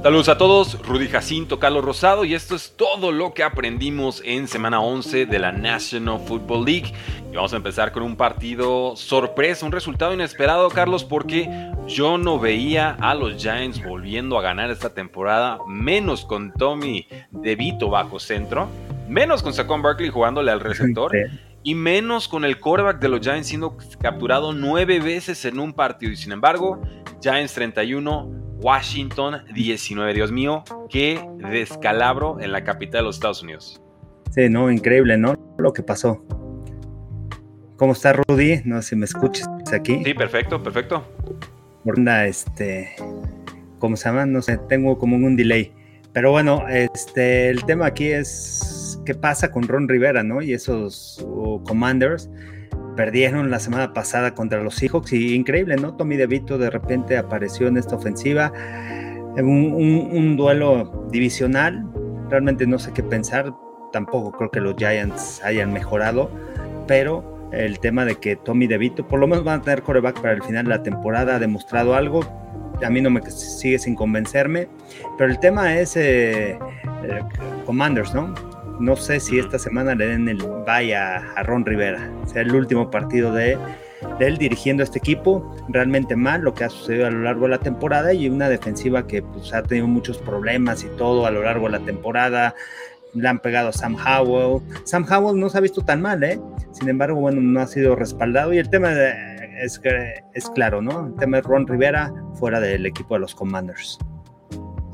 Saludos a todos, Rudy Jacinto, Carlos Rosado y esto es todo lo que aprendimos en semana 11 de la National Football League. Y vamos a empezar con un partido sorpresa, un resultado inesperado, Carlos, porque yo no veía a los Giants volviendo a ganar esta temporada, menos con Tommy DeVito bajo centro, menos con Saquon Barkley jugándole al receptor. Y menos con el quarterback de los Giants siendo capturado nueve veces en un partido. Y sin embargo, Giants 31, Washington 19. Dios mío, qué descalabro en la capital de los Estados Unidos. Sí, no, increíble, ¿no? Lo que pasó. ¿Cómo está Rudy? No sé si me escuchas aquí. Sí, perfecto, perfecto. Onda, este, ¿cómo se llama? No sé, tengo como un delay. Pero bueno, este, el tema aquí es qué pasa con Ron Rivera, ¿no? Y esos Commanders perdieron la semana pasada contra los Seahawks y increíble, ¿no? Tommy DeVito de repente apareció en esta ofensiva, en un, duelo divisional, realmente no sé qué pensar, tampoco creo que los Giants hayan mejorado, pero el tema de que Tommy DeVito por lo menos van a tener coreback para el final de la temporada, ha demostrado algo, a mí no me sigue sin convencerme, pero el tema es eh, eh, Commanders, ¿no? No sé si esta semana le den el vaya a Ron Rivera. Sea el último partido de, él dirigiendo este equipo. Realmente mal lo que ha sucedido a lo largo de la temporada y una defensiva que pues, ha tenido muchos problemas y todo a lo largo de la temporada. Le han pegado a Sam Howell. Sam Howell no se ha visto tan mal, ¿eh? Sin embargo, bueno, no ha sido respaldado. Y el tema es, es claro, ¿no? El tema es Ron Rivera fuera del equipo de los Commanders.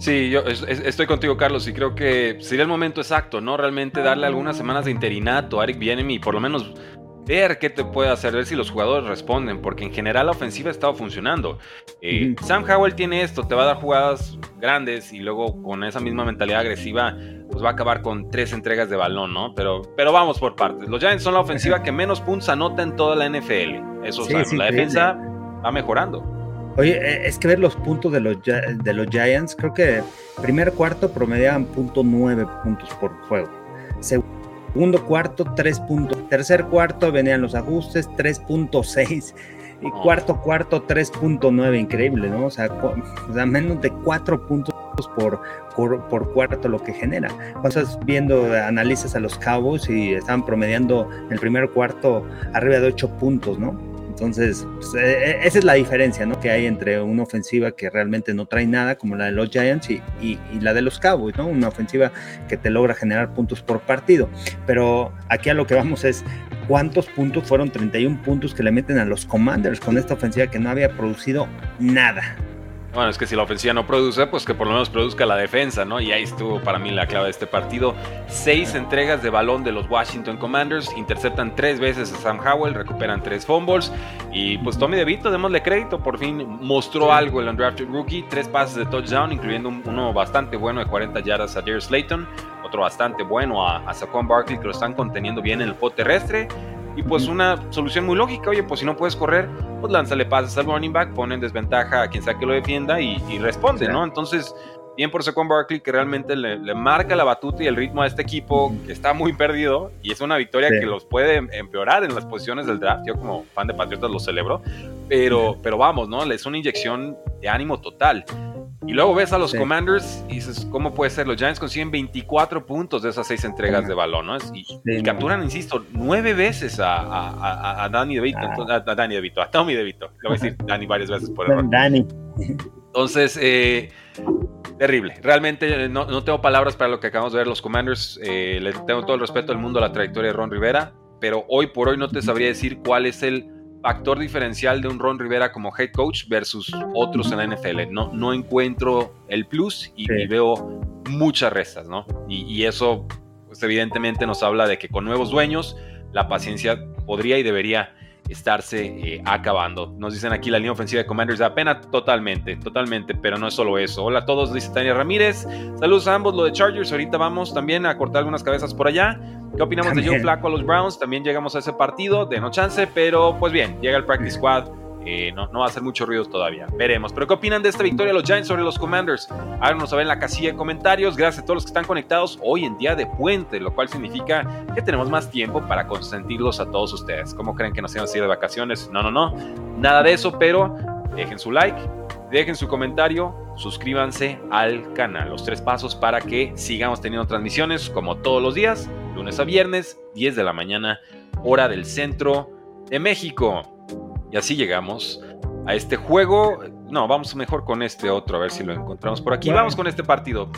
Sí, yo estoy contigo, Carlos, y creo que sería el momento exacto, ¿no? Realmente darle algunas semanas de interinato a Eric Bienemi y por lo menos ver qué te puede hacer, ver si los jugadores responden, porque en general la ofensiva ha estado funcionando. Eh, Sam Howell tiene esto, te va a dar jugadas grandes y luego con esa misma mentalidad agresiva, pues va a acabar con tres entregas de balón, ¿no? Pero, pero vamos por partes. Los Giants son la ofensiva que menos puntos anota en toda la NFL. Eso sí, la defensa va mejorando. Oye, eh, es que ver los puntos de los, de los Giants, creo que primer cuarto promediaban .9 puntos por juego. Segundo cuarto, 3 puntos. Tercer cuarto venían los ajustes, 3.6. Y cuarto cuarto, 3.9. Increíble, ¿no? O sea, menos de 4 puntos por, por, cuarto lo que genera. Cuando estás viendo, analizas a los Cowboys y estaban promediando el primer cuarto arriba de 8 puntos, ¿no? Entonces, pues, eh, eh, esa es la diferencia ¿no? que hay entre una ofensiva que realmente no trae nada, como la de los Giants, y, la de los Cowboys, ¿no? una ofensiva que te logra generar puntos por partido. Pero aquí a lo que vamos es cuántos puntos fueron 31 puntos que le meten a los Commanders con esta ofensiva que no había producido nada. Bueno, es que si la ofensiva no produce, pues que por lo menos produzca la defensa, ¿no? Y ahí estuvo para mí la clave de este partido. Seis entregas de balón de los Washington Commanders, interceptan tres veces a Sam Howell, recuperan tres fumbles. Y pues Tommy DeVito, démosle crédito, por fin mostró algo el undrafted rookie. Tres pases de touchdown, incluyendo uno bastante bueno de 40 yardas a Darius Slayton, otro bastante bueno a, a Saquon Barkley, que lo están conteniendo bien en el pot terrestre. Y pues una solución muy lógica, oye, pues si no puedes correr, pues lánzale pases al running back, pone en desventaja a quien sea que lo defienda y, responde, ¿no? Entonces, bien por Saquon Barkley que realmente le, marca la batuta y el ritmo a este equipo que está muy perdido y es una victoria que los puede empeorar en las posiciones del draft. Yo como fan de Patriotas lo celebro, pero, pero vamos, ¿no? Es una inyección de ánimo total. Y luego ves a los Commanders y dices, ¿cómo puede ser? Los Giants consiguen 24 puntos de esas seis entregas de balón, ¿no? Y, capturan, insisto, nueve veces a, a, a Danny DeVito, ah. a, Danny DeVito, a Tommy DeVito. Le voy a decir Danny varias veces por error. Danny. Entonces, eh, terrible. Realmente eh, no, no, tengo palabras para lo que acabamos de ver los Commanders. Eh, le tengo todo el respeto del mundo a la trayectoria de Ron Rivera, pero hoy por hoy no te sabría decir cuál es el factor diferencial de un Ron Rivera como head coach versus otros en la NFL. No, no encuentro el plus y, veo muchas restas, ¿no? Y, eso, pues evidentemente nos habla de que con nuevos dueños la paciencia podría y debería estarse eh, acabando. Nos dicen aquí la línea ofensiva de Commanders apenas totalmente, totalmente, pero no es solo eso. Hola a todos, dice Tania Ramírez. Saludos a ambos, lo de Chargers. Ahorita vamos también a cortar algunas cabezas por allá. ¿Qué opinamos de Joe Flaco a los Browns? También llegamos a ese partido, de no chance, pero pues bien, llega el practice squad eh, no, no, va a hacer mucho ruido todavía. Veremos. Pero ¿qué opinan de esta victoria de los Giants sobre los Commanders? Háganos saber en la casilla de comentarios. Gracias a todos los que están conectados hoy en día de puente, lo cual significa que tenemos más tiempo para consentirlos a todos ustedes. ¿Cómo creen que nos íbamos a ir de vacaciones? No, no, no. Nada de eso, pero dejen su like, dejen su comentario, suscríbanse al canal. Los tres pasos para que sigamos teniendo transmisiones como todos los días, lunes a viernes, 10 de la mañana, hora del centro de México. Y así llegamos a este juego. No, vamos mejor con este otro, a ver si lo encontramos por aquí. vamos con este partido.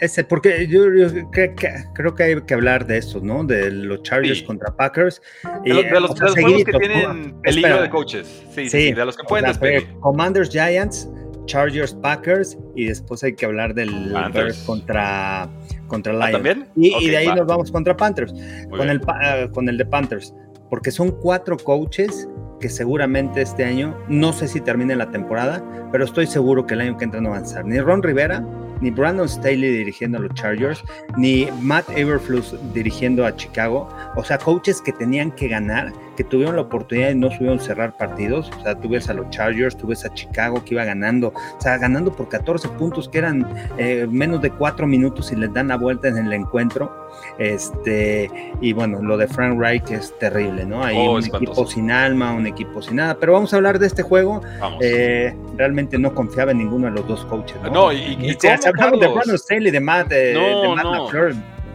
Ese, porque yo, creo que hay que hablar de esto, ¿no? De los Chargers contra Packers. De, los, de los, juegos que tienen peligro de coaches. Sí, sí, de los que pueden despedir. Commanders Giants, Chargers Packers, y después hay que hablar del Bears contra, contra ¿Ah, Lions. ¿También? Y, de ahí nos vamos contra Panthers, con el, ah, con el de Panthers, porque son cuatro coaches que seguramente este año, no sé si termine la temporada, pero estoy seguro que el año que entra no a avanzar. Ni Ron Rivera, ni Brandon Staley dirigiendo a los Chargers, ni Matt Everfluss dirigiendo a Chicago. O sea, coaches que tenían que ganar, que tuvieron la oportunidad y no subieron cerrar partidos. O sea, tú ves a los Chargers, tú ves a Chicago que iba ganando, o sea, ganando por 14 puntos, que eran eh, menos de 4 minutos y les dan la vuelta en el encuentro. Este, y bueno, lo de Frank Wright es terrible, ¿no? Hay oh, un equipo sin alma, un equipo sin nada. Pero vamos a hablar de este juego. Eh, realmente no confiaba en ninguno de los dos coaches. No, y, y, hablamos de Brandon Staley, de Matt, de, Matt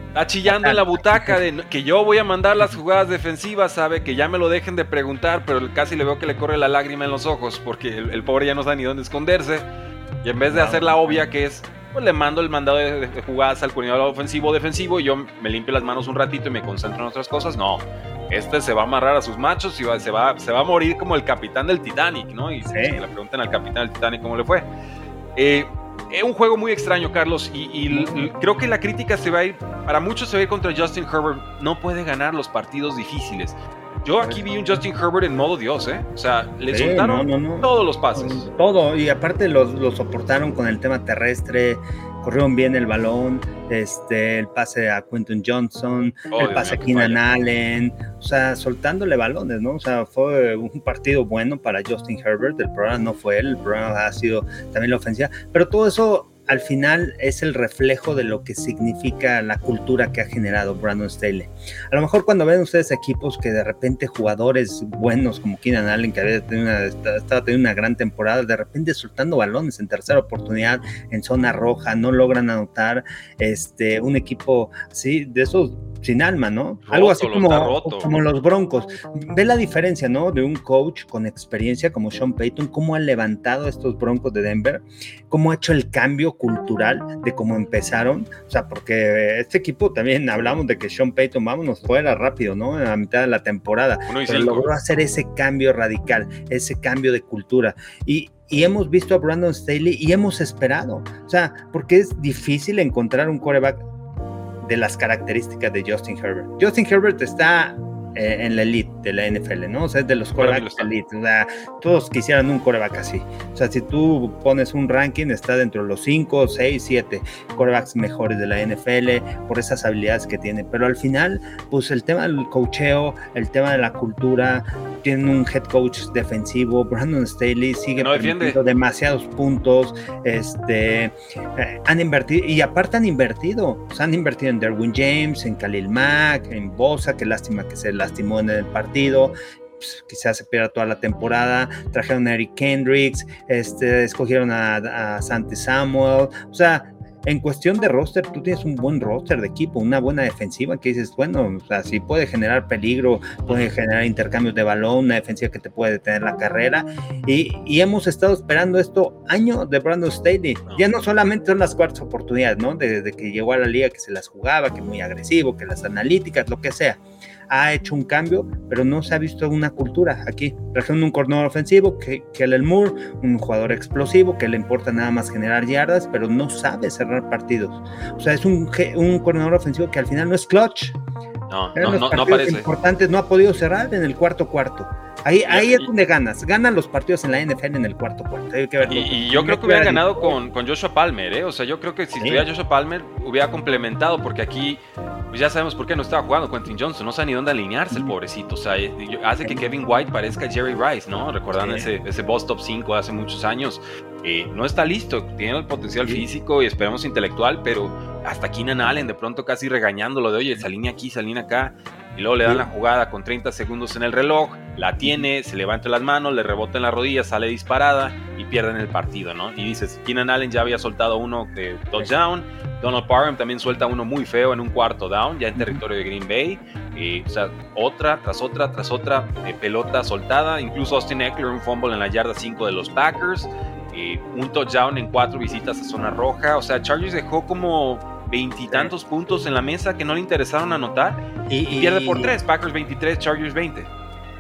Está chillando en la butaca de que yo voy a mandar las jugadas defensivas, sabe que ya me lo dejen de preguntar, pero casi le veo que le corre la lágrima en los ojos porque el, pobre ya no sabe ni dónde esconderse. Y en vez de hacer la obvia que es, pues le mando el mandado de, jugadas al coordinador ofensivo o defensivo y yo me limpio las manos un ratito y me concentro en otras cosas. No, este se va a amarrar a sus machos y se, va, se va a morir como el capitán del Titanic, ¿no? Y le preguntan al capitán del Titanic cómo le fue. Eh, es un juego muy extraño, Carlos, y, creo que la crítica se va a ir, para muchos se va a ir contra Justin Herbert. No puede ganar los partidos difíciles. Yo aquí vi un Justin Herbert en modo Dios, ¿eh? O sea, le soltaron todos los pases. Todo, y aparte lo soportaron con el tema terrestre, corrieron bien el balón, este, el pase a Quentin Johnson, oh, el pase a Keenan Allen, o sea, soltándole balones, ¿no? O sea, fue un partido bueno para Justin Herbert, el programa no fue él, el programa ha sido también la ofensiva, pero todo eso al final es el reflejo de lo que significa la cultura que ha generado Brandon Staley. A lo mejor cuando ven ustedes equipos que de repente jugadores buenos como Keenan Allen, que había tenido una, estaba teniendo una gran temporada, de repente soltando balones en tercera oportunidad, en zona roja, no logran anotar, este, un equipo así, de esos sin alma, ¿no? Algo así como, como los Broncos. Ve la diferencia, ¿no? De un coach con experiencia como Sean Payton, cómo ha levantado estos Broncos de Denver, cómo ha hecho el cambio cultural de cómo empezaron. O sea, porque este equipo también hablamos de que Sean Payton, vámonos fuera rápido, ¿no? En la mitad de la temporada. Pero logró hacer ese cambio radical, ese cambio de cultura. Y, y hemos visto a Brandon Staley y hemos esperado. O sea, porque es difícil encontrar un coreback de las características de Justin Herbert. Justin Herbert está eh, en la elite de la NFL, ¿no? O sea, es de los corebacks elite. O sea, todos quisieran un coreback así. O sea, si tú pones un ranking, está dentro de los 5, 6, 7 corebacks mejores de la NFL por esas habilidades que tiene. Pero al final, pues el tema del cocheo, el tema de la cultura, tienen un head coach defensivo. Brandon Staley sigue permitiendo demasiados puntos. Este, eh, han invertido, y aparte han invertido. O sea, han invertido en Derwin James, en Khalil Mack, en Bosa, qué lástima que se la lastimó en el partido. Pues, quizás se pierda toda la temporada. Trajeron a Eric Kendricks, este, escogieron a, a Santi Samuel. O sea, en cuestión de roster, tú tienes un buen roster de equipo, una buena defensiva que dices, bueno, o sea, si puede generar peligro, puede generar intercambios de balón, una defensiva que te puede detener la carrera. Y, y hemos estado esperando esto año de Brandon Staley. Ya no solamente son las cuartas oportunidades, ¿no? Desde que llegó a la liga que se las jugaba, que muy agresivo, que las analíticas, lo que sea ha hecho un cambio, pero no se ha visto una cultura aquí. Trajeron un corredor ofensivo, que, que el Moore, un jugador explosivo, que le importa nada más generar yardas, pero no sabe cerrar partidos. O sea, es un, un coordinador ofensivo que al final no es clutch. No, no, no, no, importantes no ha podido cerrar en el cuarto cuarto. Ahí, ahí es donde ganas. Ganan los partidos en la NFL en el cuarto cuarto. y, yo creo que hubiera ganado con, con, Joshua Palmer, ¿eh? O sea, yo creo que si estuviera Joshua Palmer, hubiera complementado, porque aquí pues ya sabemos por qué no estaba jugando Quentin Johnson. No sabe ni dónde alinearse el pobrecito. O sea, hace que Kevin White parezca Jerry Rice, ¿no? Recordando ese, ese Boss Top 5 hace muchos años. Eh, no está listo, tiene el potencial físico y esperemos intelectual, pero hasta Keenan Allen de pronto casi regañándolo de, oye, línea aquí, línea acá y luego le dan la jugada con 30 segundos en el reloj, la tiene, se levanta las manos, le rebota en la rodilla, sale disparada y pierden el partido, ¿no? Y dices, Keenan Allen ya había soltado uno de touchdown, Donald Parham también suelta uno muy feo en un cuarto down, ya en territorio de Green Bay, o sea, otra tras otra tras otra eh, pelota soltada, incluso Austin Eckler un fumble en la yarda 5 de los Packers, un touchdown en cuatro visitas a zona roja, o sea, Chargers dejó como veintitantos puntos en la mesa que no le interesaron anotar y, pierde por tres, Packers 23, Chargers 20.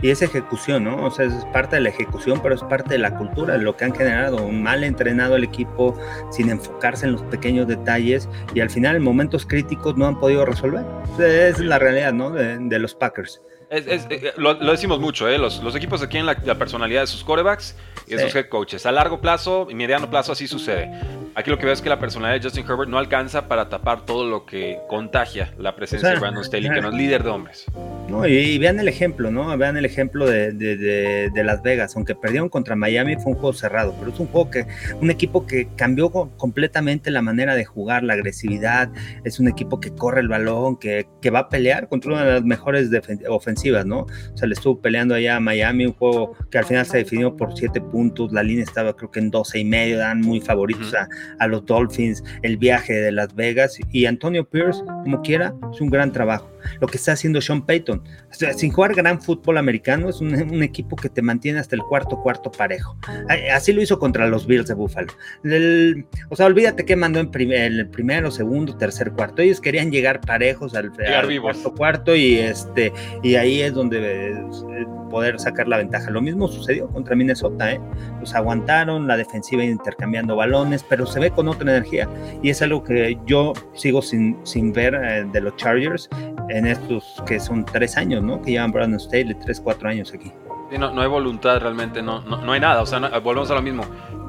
Y es ejecución, ¿no? O sea, es parte de la ejecución, pero es parte de la cultura, de lo que han generado. Un mal entrenado el equipo sin enfocarse en los pequeños detalles y al final en momentos críticos no han podido resolver. Es la realidad, ¿no? De, los Packers. Eh, lo, decimos mucho, ¿eh? los, los equipos aquí en la, personalidad de sus corebacks y de sus head coaches. A largo plazo y mediano plazo así sucede. Aquí lo que veo es que la personalidad de Justin Herbert no alcanza para tapar todo lo que contagia la presencia de Brandon Staley, que no es líder de hombres. No, y, vean el ejemplo, ¿no? Vean el ejemplo de, de, Las Vegas. Aunque perdieron contra Miami, fue un juego cerrado, pero es un juego que, un equipo que cambió completamente la manera de jugar, la agresividad. Es un equipo que corre el balón, que, que va a pelear contra una de las mejores ofensivas, ¿no? O sea, le estuvo peleando allá a Miami, un juego que al final se definió por siete puntos. La línea estaba, creo que en 12 y medio, dan muy favoritos a a los Dolphins, el viaje de Las Vegas y Antonio Pierce, como quiera, es un gran trabajo lo que está haciendo Sean Payton. sin jugar gran fútbol americano, es un, equipo que te mantiene hasta el cuarto, cuarto parejo. Así lo hizo contra los Bills de Buffalo. o sea, olvídate que mandó en el primero, segundo, tercer, cuarto. Ellos querían llegar parejos al, cuarto, cuarto y, este, y ahí es donde eh, poder sacar la ventaja. Lo mismo sucedió contra Minnesota, ¿eh? Los aguantaron, la defensiva intercambiando balones, pero se ve con otra energía. Y es algo que yo sigo sin, sin ver eh, de los Chargers en estos que son tres años, ¿no? Que llevan Brandon Staley, tres, cuatro años aquí. no, no, hay voluntad realmente, no, no, hay nada. O sea, volvemos a lo mismo.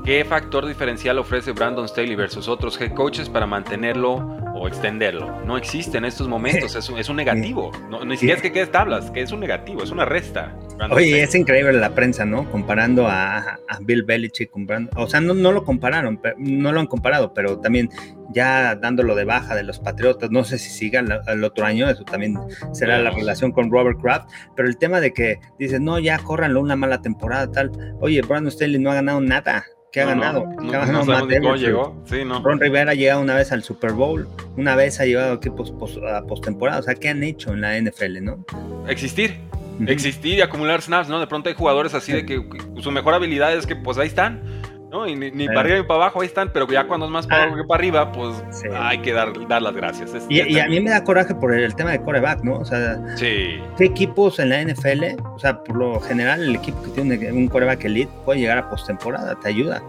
¿Qué factor diferencial ofrece Brandon Staley versus otros head coaches para mantenerlo o extenderlo? No existe en estos momentos, es un, es un negativo. No, ni siquiera es que quede tablas, que es un negativo, es una resta. Oye, es increíble la prensa, ¿no? Comparando a, Bill Belichick, comprando, o sea, no, no lo compararon, no lo han comparado, pero también ya dándolo de baja de los Patriotas, no sé si sigan el otro año, eso también será la relación con Robert Kraft, pero el tema de que dices, no, ya córranlo una mala temporada, tal, oye, Brandon Staley no ha ganado nada, ¿Qué ha ganado? ¿Qué ha ganado cómo llegó. Sí, no. Ron Rivera ha llegado una vez al Super Bowl, una vez ha llevado equipos a postemporada. O sea, ¿qué han hecho en la NFL, no? Existir. Existir y acumular snaps, ¿no? De pronto hay jugadores así de que su mejor habilidad es que, pues ahí están. ¿No? Y ni, para arriba ni para abajo ahí están, pero ya cuando es más para, ah. para arriba, pues hay que dar, dar las gracias. y, a mí me da coraje por el, tema de coreback, ¿no? O sea, ¿qué equipos en la NFL? O sea, por lo general, el equipo que tiene un coreback elite puede llegar a postemporada, te ayuda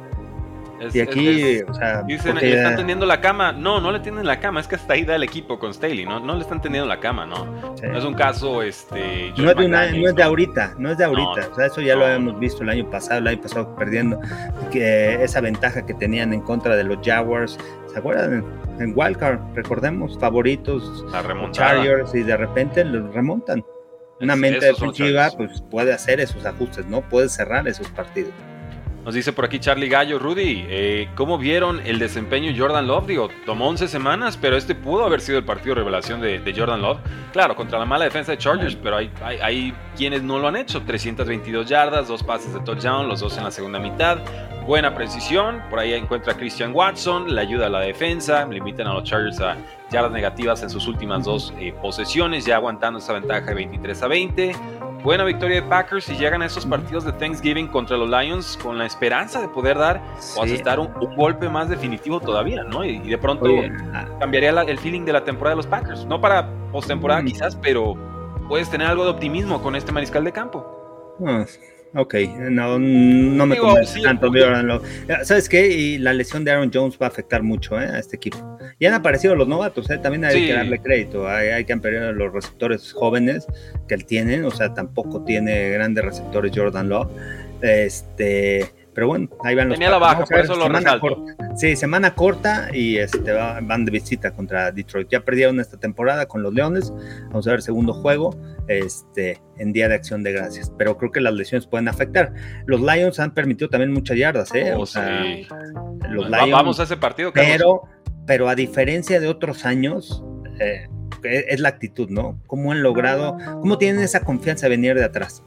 y aquí, o sea, dicen, le están tendiendo la cama. No, no le tienden la cama, es que hasta ahí da el equipo con Staley, ¿no? No le están tendiendo la cama, ¿no? No es un caso, este. No es, de no es de ahorita, no es de ahorita. o sea, eso ya lo habíamos visto el año pasado, el año pasado perdiendo que esa ventaja que tenían en contra de los Jaguars. ¿Se acuerdan? En Wildcard, recordemos, favoritos, Chargers, y de repente los remontan. Una mente defensiva, pues puede hacer esos ajustes, ¿no? Puede cerrar esos partidos. Nos dice por aquí Charlie Gallo, Rudy, eh, ¿cómo vieron el desempeño Jordan Love? Digo, tomó 11 semanas, pero este pudo haber sido el partido de revelación de, Jordan Love. Claro, contra la mala defensa de Chargers, pero hay, hay, quienes no lo han hecho. 322 yardas, dos pases de touchdown, los dos en la segunda mitad. Buena precisión, por ahí encuentra a Christian Watson, le ayuda a la defensa, limitan a los Chargers a yardas negativas en sus últimas dos eh, posesiones, ya aguantando esa ventaja de 23 a 20. Buena victoria de Packers y llegan a esos partidos de Thanksgiving contra los Lions con la esperanza de poder dar o asestar un, golpe más definitivo todavía, ¿no? Y, de pronto cambiaría el feeling de la temporada de los Packers. No para postemporada mm. quizás, pero puedes tener algo de optimismo con este mariscal de campo. Ok, no, no me convence tanto ¿Sabes qué? Y la lesión de Aaron Jones va a afectar mucho ¿eh? a este equipo. Y han aparecido los novatos, ¿eh? también hay que darle crédito. Hay, hay que ampliar los receptores jóvenes que él tiene, o sea, tampoco tiene grandes receptores Jordan Love. Este, pero bueno, ahí van los Tenía la baja, por eso lo resalto. Sí, semana corta y este, van de visita contra Detroit. Ya perdieron esta temporada con los Leones. Vamos a ver segundo juego este, en Día de Acción de Gracias. Pero creo que las lesiones pueden afectar. Los Lions han permitido también muchas yardas, ¿eh? Oh, sí. los Lions, Vamos a ese partido, Pero, pero a diferencia de otros años, eh, es la actitud, ¿no? ¿Cómo han logrado, cómo tienen esa confianza de venir de atrás?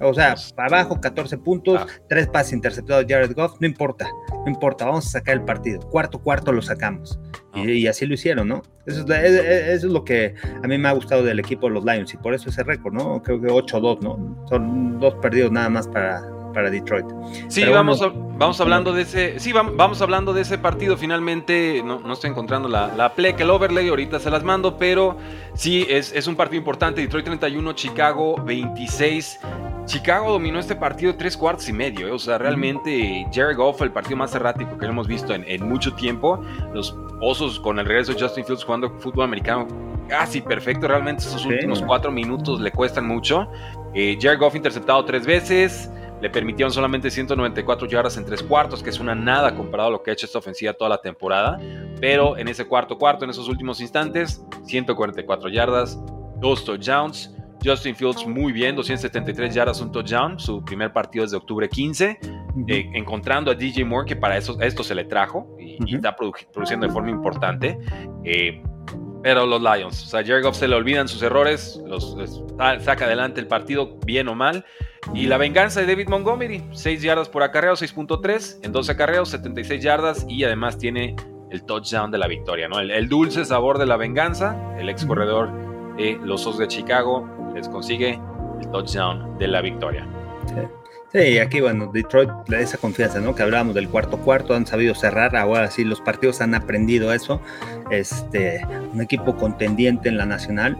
O sea, para abajo 14 puntos, ah. tres pases interceptados Jared Goff, no importa, no importa, vamos a sacar el partido. Cuarto, cuarto lo sacamos. Y, así lo hicieron, ¿no? Eso es, lo que a mí me ha gustado del equipo de los Lions y por eso ese récord, ¿no? Creo que 8-2, ¿no? Son dos perdidos nada más para, para Detroit. Sí, vamos, vamos hablando de ese, sí, vamos, hablando de ese partido. Finalmente, no, no estoy encontrando la, la que el overlay, ahorita se las mando, pero sí, es, es un partido importante. Detroit 31, Chicago 26. Chicago dominó este partido tres cuartos y medio. ¿eh? O sea, realmente Jared Goff, el partido más errático que hemos visto en, mucho tiempo. Los Osos con el regreso de Justin Fields jugando fútbol americano casi perfecto. Realmente esos últimos cuatro minutos le cuestan mucho. Eh, Jared Goff interceptado tres veces. Le permitieron solamente 194 yardas en tres cuartos, que es una nada comparado a lo que ha hecho esta ofensiva toda la temporada. Pero en ese cuarto cuarto, en esos últimos instantes, 144 yardas, dos touchdowns. Justin Fields muy bien, 273 yardas, un touchdown, su primer partido desde octubre 15, eh, encontrando a DJ Moore, que para eso, esto se le trajo y, está produciendo de forma importante. Eh, pero los Lions, o sea, Goff se le olvidan sus errores, los, saca adelante el partido, bien o mal. Y la venganza de David Montgomery, 6 yardas por acarreo, 6.3, en 12 acarreos, 76 yardas y además tiene el touchdown de la victoria, ¿no? El, dulce sabor de la venganza, el ex corredor de los Osos de Chicago les consigue el touchdown de la victoria. Sí. aquí bueno, Detroit le da esa confianza, ¿no? Que hablábamos del cuarto cuarto, han sabido cerrar, ahora sí los partidos han aprendido eso. Este, un equipo contendiente en la nacional,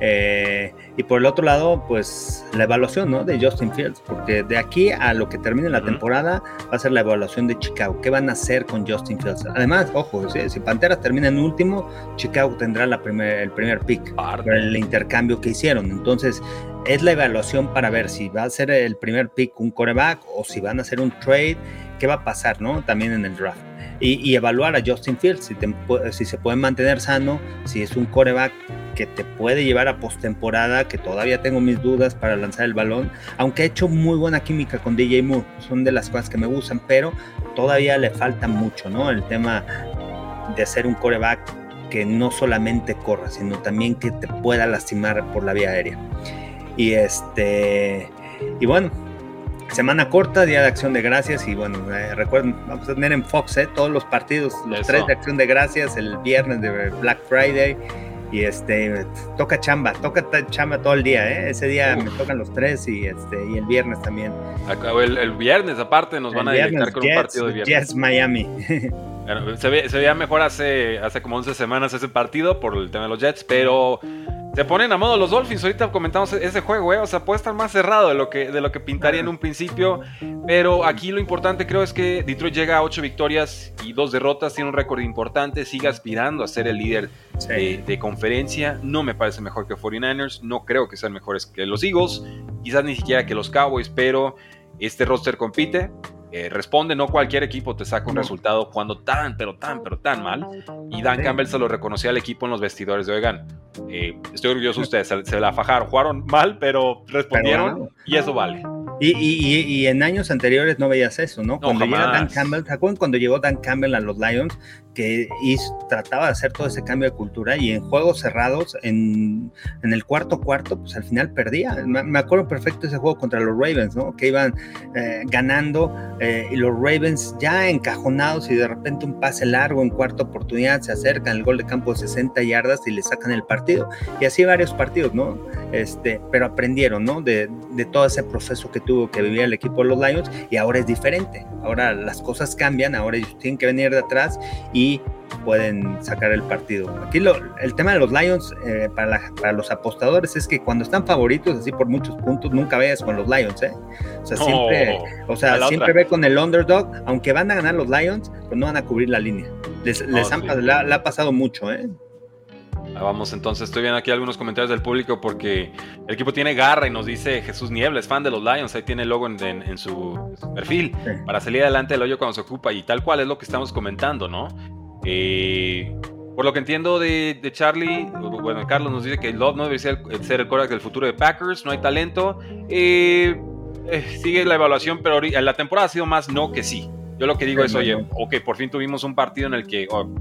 eh, y por el otro lado, pues la evaluación ¿no? de Justin Fields, porque de aquí a lo que termine la temporada va a ser la evaluación de Chicago. ¿Qué van a hacer con Justin Fields? Además, ojo, si, Panteras termina en último, Chicago tendrá la primer, el primer pick por el intercambio que hicieron. Entonces, es la evaluación para ver si va a ser el primer pick un coreback o si van a hacer un trade, qué va a pasar, ¿no? También en el draft. Y, evaluar a Justin Fields, si, se puede mantener sano, si es un coreback que te puede llevar a postemporada, que todavía tengo mis dudas para lanzar el balón, aunque ha hecho muy buena química con DJ Moore, son de las cosas que me gustan, pero todavía le falta mucho, ¿no? El tema de ser un coreback que no solamente corra, sino también que te pueda lastimar por la vía aérea. Y este, y bueno, semana corta, día de acción de gracias. Y bueno, eh, recuerden, vamos a tener en Fox eh, todos los partidos, los tres de acción de gracias, el viernes de Black Friday y este toca chamba, toca chamba todo el día, ¿eh? Ese día me tocan los tres y este y el viernes también. El, el viernes aparte nos van a directar con un partido de viernes. Jets Miami. se, veía mejor hace, hace como 11 semanas ese partido por el tema de los Jets, pero se ponen a modo los Dolphins. Ahorita comentamos ese juego, ¿eh? O sea, puede estar más cerrado de lo que, de lo que pintaría en un principio. Pero aquí lo importante creo es que Detroit llega a 8 victorias y 2 derrotas. Tiene un récord importante. Sigue aspirando a ser el líder de, conferencia. No me parece mejor que 49ers. No creo que sean mejores que los Eagles. Quizás ni siquiera que los Cowboys. Pero este roster compite. Eh, responde, no cualquier equipo te saca un resultado cuando tan, pero tan, pero tan mal. Y Dan Campbell se lo reconocía al equipo en los vestidores de Oigan. Eh, estoy orgulloso de ustedes, se, la fajaron, jugaron mal, pero respondieron y eso vale. Y, en años anteriores no veías eso, ¿no? Cuando llega Dan Campbell, ¿te acuerdan cuando llegó Dan Campbell a los Lions? Que trataba de hacer todo ese cambio de cultura y en juegos cerrados, en, el cuarto cuarto, pues al final perdía. Me, acuerdo perfecto ese juego contra los Ravens, ¿no? Que iban eh, ganando eh, y los Ravens ya encajonados y de repente un pase largo en cuarta oportunidad se acercan el gol de campo de 60 yardas y le sacan el partido. Y así varios partidos, ¿no? Este, pero aprendieron, ¿no? De, de todo ese proceso que tuvo que vivir el equipo de los Lions y ahora es diferente. Ahora las cosas cambian, ahora ellos tienen que venir de atrás y pueden sacar el partido. Aquí lo, el tema de los Lions eh, para, para, los apostadores es que cuando están favoritos, así por muchos puntos, nunca vayas con los Lions, ¿eh? O sea, siempre, o sea, siempre ve con el underdog, aunque van a ganar los Lions, pues no van a cubrir la línea. Les, les han, le ha pasado mucho, ¿eh? Ah, vamos, entonces estoy viendo aquí algunos comentarios del público porque el equipo tiene garra y nos dice Jesús Niebla, es fan de los Lions, ahí tiene el logo en, su, perfil, para salir adelante del hoyo cuando se ocupa y tal cual es lo que estamos comentando, ¿no? Eh, por lo que entiendo de, Charlie, bueno, Carlos nos dice que Love no debe ser, ser el coreback del futuro de Packers, no hay talento. Eh, eh, sigue la evaluación, pero la temporada ha sido más no que sí. Yo lo que digo es, oye, ok, por fin tuvimos un partido en el que oh,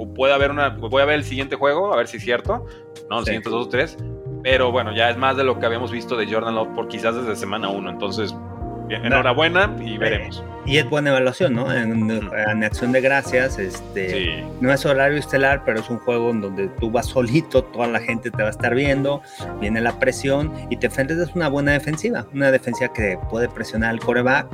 o puede haber una, voy a ver el siguiente juego, a ver si es cierto, no, los siguientes dos o tres, pero bueno, ya es más de lo que habíamos visto de Jordan Love por quizás desde semana uno, entonces enhorabuena y veremos. Y es buena evaluación, ¿no? En, acción de gracias, este, no es horario estelar, pero es un juego en donde tú vas solito, toda la gente te va a estar viendo, viene la presión y te enfrentas a una buena defensiva, una defensiva que puede presionar al coreback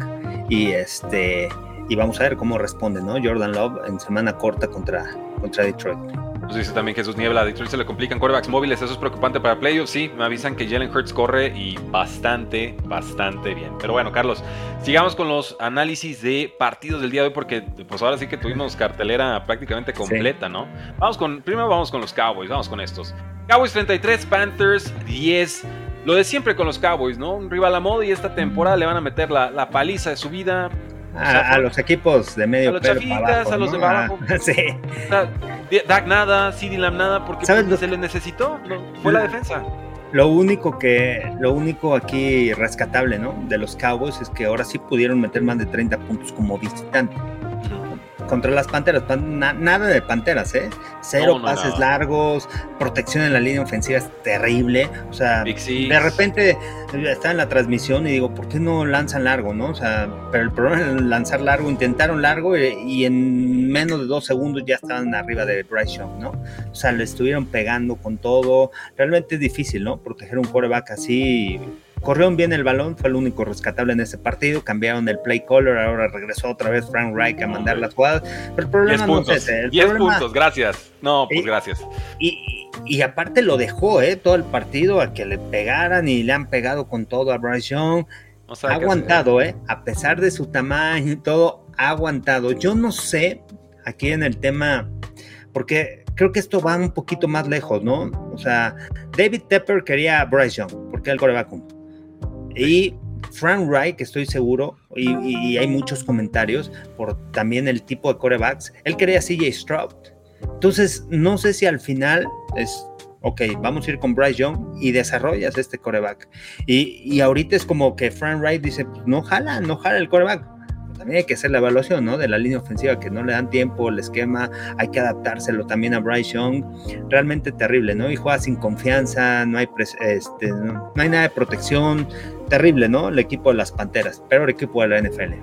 y este y vamos a ver cómo responde, ¿no? Jordan Love en semana corta contra, contra Detroit. Nos dice también Jesús Niebla, a Detroit se le complican quarterbacks móviles, eso es preocupante para playoffs. Sí, me avisan que Jalen Hurts corre y bastante, bastante bien. Pero bueno, Carlos, sigamos con los análisis de partidos del día de hoy porque pues ahora sí que tuvimos cartelera prácticamente completa, ¿no? Vamos con, primero vamos con los Cowboys, vamos con estos. Cowboys 33, Panthers 10. Lo de siempre con los Cowboys, ¿no? Un rival a modo y esta temporada le van a meter la, la paliza de su vida a, los equipos de medio A los chafitas, a los de abajo. sí. Dak nada, CD Lamb nada, porque se le necesitó. fue la defensa. Lo único que, lo único aquí rescatable, ¿no? De los Cowboys es que ahora sí pudieron meter más de 30 puntos como visitante contra las Panteras, nada de Panteras, ¿eh? Cero pases largos, protección en la línea ofensiva es terrible. O sea, de repente estaba en la transmisión y digo, ¿por qué no lanzan largo, no? O sea, pero el problema es lanzar largo, intentaron largo y, en menos de dos segundos ya estaban arriba de Bryce Young, ¿no? O sea, le estuvieron pegando con todo. Realmente es difícil, ¿no? Proteger un coreback así Corrieron bien el balón, fue el único rescatable en ese partido. Cambiaron el play caller, ahora regresó otra vez Frank Reich a mandar las jugadas. Pero el problema no es ese. 10 puntos, gracias. No, pues gracias. Y, y, aparte lo dejó, ¿eh? Todo el partido a que le pegaran y le han pegado con todo a Bryce Young. ha aguantado, ¿eh? A pesar de su tamaño y todo, ha aguantado. Yo no sé, aquí en el tema, porque creo que esto va un poquito más lejos, ¿no? O sea, David Tepper quería a Bryce Young, porque el coreback y Frank Reich, estoy seguro, y, hay muchos comentarios por también el tipo de corebacks, él quería CJ Stroud. Entonces, no sé si al final es, ok, vamos a ir con Bryce Young y desarrollas este coreback. Y, y ahorita es como que Frank Reich dice, no jala, no jala el coreback también hay que hacer la evaluación, ¿no? De la línea ofensiva que no le dan tiempo, el esquema, hay que adaptárselo también a Bryce Young. Realmente terrible, ¿no? Y juega sin confianza, no hay, este, no, hay nada de protección. Terrible, ¿no? El equipo de las Panteras, peor equipo de la NFL.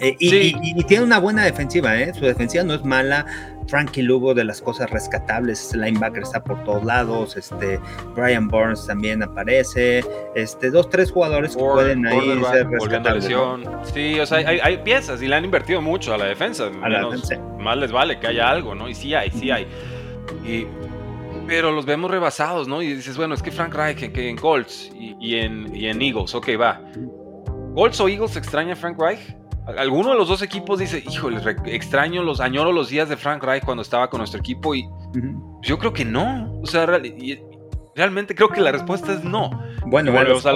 Eh, y, tiene una buena defensiva, ¿eh? Su defensiva no es mala. Frankie Lugo de las cosas rescatables, linebacker está por todos lados, este Brian Burns también aparece, este dos tres jugadores que pueden ahí ser rescatables. Sí, o sea, hay, piezas y le han invertido mucho a la defensa, más les vale que haya algo, ¿no? Y sí hay, sí hay. Pero los vemos rebasados, ¿no? Y dices, bueno, es que Frank Reich que en Colts y, en, y en Eagles, ok, va. ¿Colts o Eagles extraña a Frank Reich? alguno de los dos equipos dice, híjole, extraño los, añoro los días de Frank Reich cuando estaba con nuestro equipo y yo creo que no. O sea, realmente creo que la respuesta es no. Bueno, ve a los, a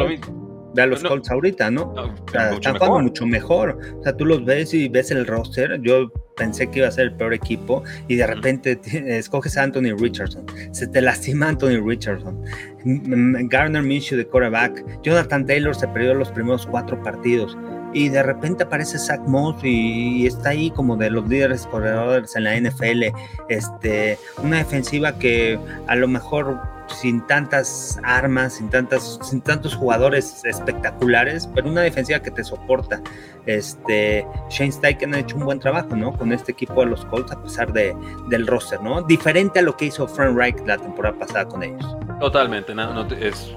los Colts ahorita, ¿no? están jugando mucho mejor. O sea, tú los ves y ves el roster. Yo pensé que iba a ser el peor equipo y de repente escoges a Anthony Richardson. Se te lastima Anthony Richardson. Garner Minshew de quarterback. Jonathan Taylor se perdió los primeros cuatro partidos y de repente aparece Zach Moss y, está ahí como de los líderes corredores en la NFL. Este, una defensiva que a lo mejor sin tantas armas, sin, tantas, sin tantos jugadores espectaculares, pero una defensiva que te soporta. Este, Shane Steichen ha hecho un buen trabajo, ¿no? Con este equipo de los Colts a pesar de, del roster, ¿no? Diferente a lo que hizo Frank Reich la temporada pasada con ellos. Totalmente, es,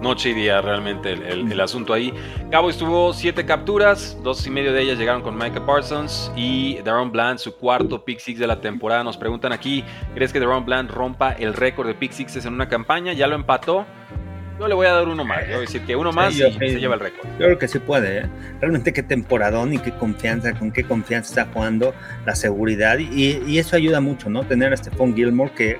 noche y día realmente el, asunto ahí. Cabo estuvo siete capturas, dos y medio de ellas llegaron con Micah Parsons y Daron Bland, su cuarto pick six de la temporada. Nos preguntan aquí, ¿crees que Daron Bland rompa el récord de pick sixes en una campaña? Ya lo empató. Yo le voy a dar uno más. Yo voy a decir que uno más y se lleva el récord. Yo creo que sí puede. ¿eh? Realmente qué temporadón y qué confianza, con qué confianza está jugando, la seguridad. Y, y eso ayuda mucho, ¿no? Tener a Stephon Gilmore que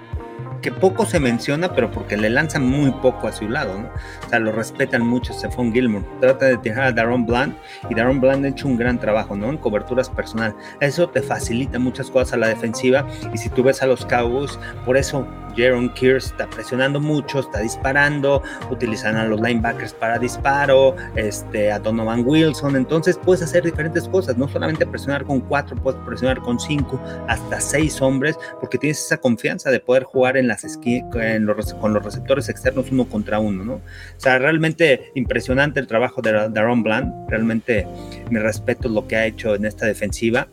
que poco se menciona, pero porque le lanzan muy poco a su lado, ¿no? O sea, lo respetan mucho Stephon Gilmore. Trata de tirar a Daron Bland y Daron Bland ha hecho un gran trabajo, ¿no? En coberturas personal. Eso te facilita muchas cosas a la defensiva y si tú ves a los Cowboys, por eso Jaron Kears está presionando mucho, está disparando, utilizan a los linebackers para disparo, este, a Donovan Wilson, entonces puedes hacer diferentes cosas, no solamente presionar con cuatro, puedes presionar con cinco, hasta seis hombres, porque tienes esa confianza de poder jugar en las los, con los receptores externos uno contra uno, ¿no? O sea, realmente impresionante el trabajo de Daron Bland, realmente me respeto lo que ha hecho en esta defensiva.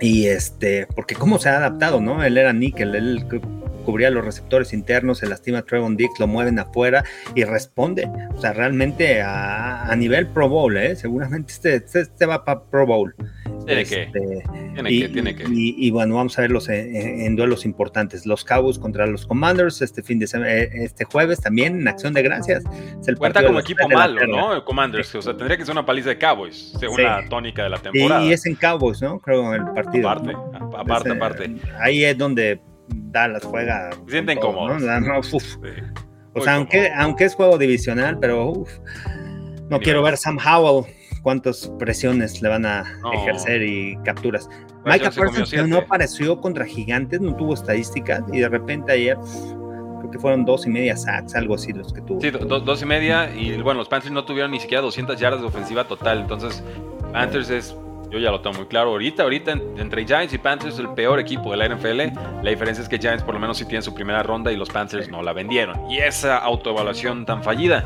Y este, porque cómo se ha adaptado, ¿no? Él era níquel, él cubría los receptores internos, se lastima Trevon Dix, lo mueven afuera y responde. O sea, realmente a, nivel Pro Bowl, ¿eh? seguramente este, este, este va para Pro Bowl. Tiene que. Este, tiene y, que, tiene que. Y, bueno, vamos a verlos en, duelos importantes. Los Cowboys contra los Commanders este fin de semana, eh, este jueves también en Acción de Gracias. Cuenta como equipo malo, ¿no? Commanders, o sea, tendría que ser una paliza de Cowboys, según la tónica de la temporada. Y, es en Cowboys, ¿no? Creo el partido. Aparte, aparte, aparte. Ahí es donde Dallas juega. Se sienten cómodos. O sea, aunque, aunque es juego divisional, pero no quiero ver Sam Howell cuántas presiones le van a ejercer y capturas. Micah Parsons no apareció contra gigantes, no tuvo estadísticas y de repente ayer creo que fueron dos y media sacks, algo así los que tuvo. Sí, dos y media y bueno, los Panthers no tuvieron ni siquiera 200 yardas de ofensiva total, entonces Panthers es yo ya lo tengo muy claro. Ahorita, ahorita entre Giants y Panthers es el peor equipo de la NFL. La diferencia es que Giants por lo menos sí tienen su primera ronda y los Panthers no la vendieron. Y esa autoevaluación tan fallida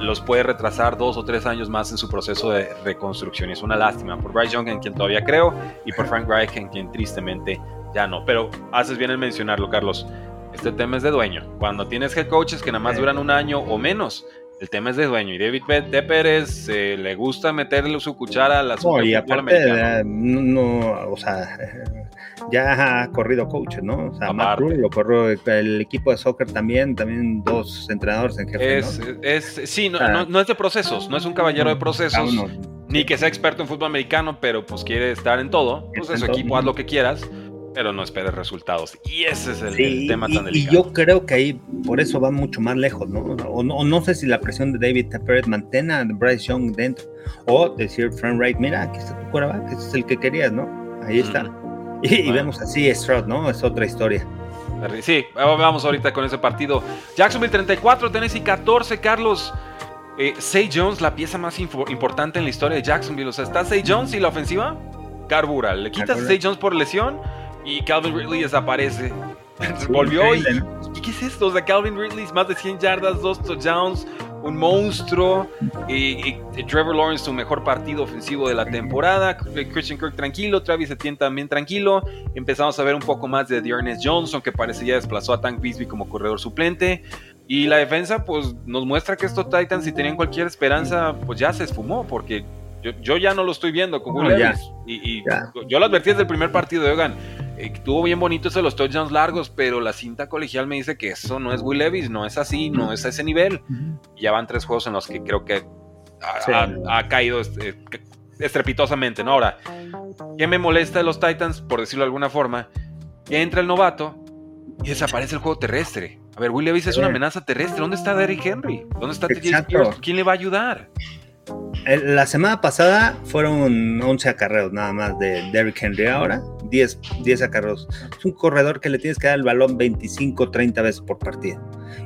los puede retrasar dos o tres años más en su proceso de reconstrucción. Y es una lástima por Bryce Young, en quien todavía creo, y por Frank Reich, en quien tristemente ya no. Pero haces bien en mencionarlo, Carlos. Este tema es de dueño. Cuando tienes head coaches que nada más duran un año o menos, el tema es de dueño y David T. Pérez eh, le gusta meterle su cuchara a la no, y aparte, no, o sea, ya ha corrido coaches, ¿no? O sea, Matt lo corrió el equipo de soccer también, también dos entrenadores en jefe. Es, es, sí, no, no, es de procesos, no es un caballero de procesos, ni que sea experto en fútbol americano, pero pues quiere estar en todo. Pues en su equipo haz lo que quieras pero no esperes resultados. Y ese es el, tema tan delicado. Y yo creo que ahí por eso va mucho más lejos, ¿no? O no, sé si la presión de David Teperet mantenga a Bryce Young dentro. O decir, Frank Wright, mira, aquí está tu coreback, ese es el que querías, ¿no? Ahí está. Y, vemos así Stroud, ¿no? Es otra historia. Sí, vamos ahorita con ese partido. Jacksonville 34, Tennessee 14, Carlos. Eh, Say Jones, la pieza más importante en la historia de Jacksonville. O sea, está Say Jones y la ofensiva carbura. Le quitas a Say Jones por lesión y Calvin Ridley desaparece. Volvió y, y, ¿qué es esto? O sea, Calvin Ridley más de 100 yardas, dos touchdowns, un monstruo. Y, Trevor Lawrence su mejor partido ofensivo de la temporada. Christian Kirk tranquilo, Travis Etienne también tranquilo. Empezamos a ver un poco más de Dearness Johnson que parece ya desplazó a Tank Bisbee como corredor suplente. Y la defensa pues nos muestra que estos Titans si tenían cualquier esperanza pues ya se esfumó porque yo, ya no lo estoy viendo con Will Y, yo lo advertí desde el primer partido de Ogan. Eh, estuvo bien bonito eso de los touchdowns largos, pero la cinta colegial me dice que eso no es Will Levis, no es así, no es a ese nivel. Ya van tres juegos en los que creo que ha, caído este, estrepitosamente, ¿no? Ahora, ¿qué me molesta de los Titans, por decirlo de alguna forma? Que entra el novato y desaparece el juego terrestre. A ver, Will Levis es una amenaza terrestre. ¿Dónde está Derrick Henry? ¿Dónde está TJ ¿Quién le va a ayudar? La semana pasada fueron 11 acarreos nada más de Derrick Henry. Ahora 10, 10 acarreos. Es un corredor que le tienes que dar el balón 25, 30 veces por partido.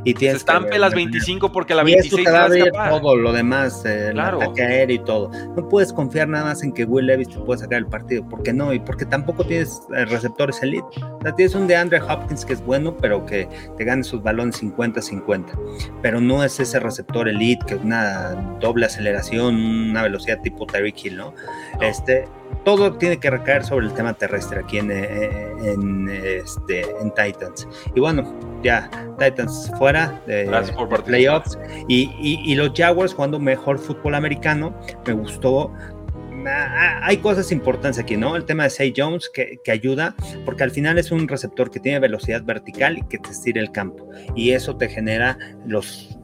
Y tienes se estampe las 25 porque la 26 te va a abrir todo lo demás, eh, el ataque aéreo y todo. No puedes confiar nada más en que Will Levis te pueda sacar el partido. ¿Por qué no? Y porque tampoco tienes eh, receptores elite. O sea, tienes un de Andre Hopkins que es bueno, pero que te gane sus balones 50-50. Pero no es ese receptor elite que es una doble aceleración, una velocidad tipo Tyreek Hill, ¿no? Este, todo tiene que recaer sobre el tema terrestre aquí en, eh, en, este, en Titans. Y bueno, ya Titans fuera de, playoffs y, los Jaguars jugando mejor fútbol americano, me gustó. Ah, hay cosas importantes aquí, ¿no? El tema de Say Jones que, que, ayuda, porque al final es un receptor que tiene velocidad vertical y que te estira el campo. Y eso te genera los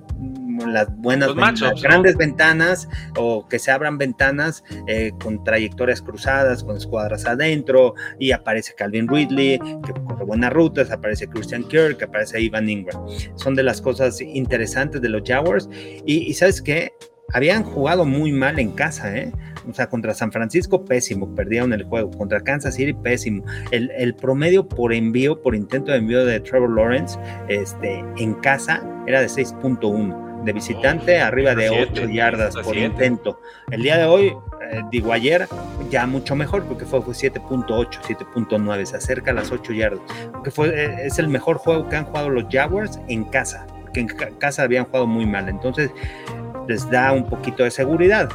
las buenas, grandes ventanas o que se abran ventanas eh, con trayectorias cruzadas, con escuadras adentro y aparece Calvin Ridley, que corre buenas rutas, aparece Christian Kirk, aparece Ivan Ingram. Son de las cosas interesantes de los Jaguars y, y sabes qué, habían jugado muy mal en casa, ¿eh? O sea, contra San Francisco, pésimo, perdieron el juego. Contra Kansas City, pésimo. El, el, promedio por envío, por intento de envío de Trevor Lawrence, este, en casa era de 6.1 de visitante, arriba de 8 yardas por intento. El día de hoy, eh, digo ayer, ya mucho mejor, porque fue, fue 7.8, 7.9, se acerca a las 8 yardas. Porque fue, eh, es el mejor juego que han jugado los Jaguars en casa, que en casa habían jugado muy mal. Entonces, les da un poquito de seguridad.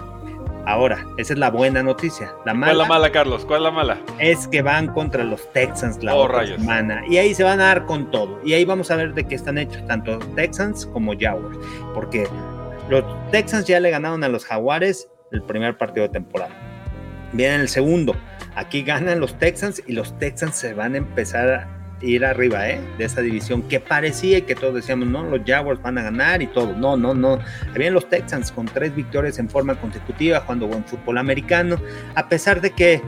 Ahora, esa es la buena noticia. La mala, ¿Cuál es la mala, Carlos? ¿Cuál es la mala? Es que van contra los Texans la oh, otra semana. Y ahí se van a dar con todo. Y ahí vamos a ver de qué están hechos tanto Texans como Jaguars. Porque los Texans ya le ganaron a los Jaguares el primer partido de temporada. Viene el segundo. Aquí ganan los Texans y los Texans se van a empezar a ir arriba ¿eh? de esa división que parecía que todos decíamos, no, los Jaguars van a ganar y todo. No, no, no. Habían los Texans con tres victorias en forma consecutiva, jugando buen fútbol americano, a pesar de que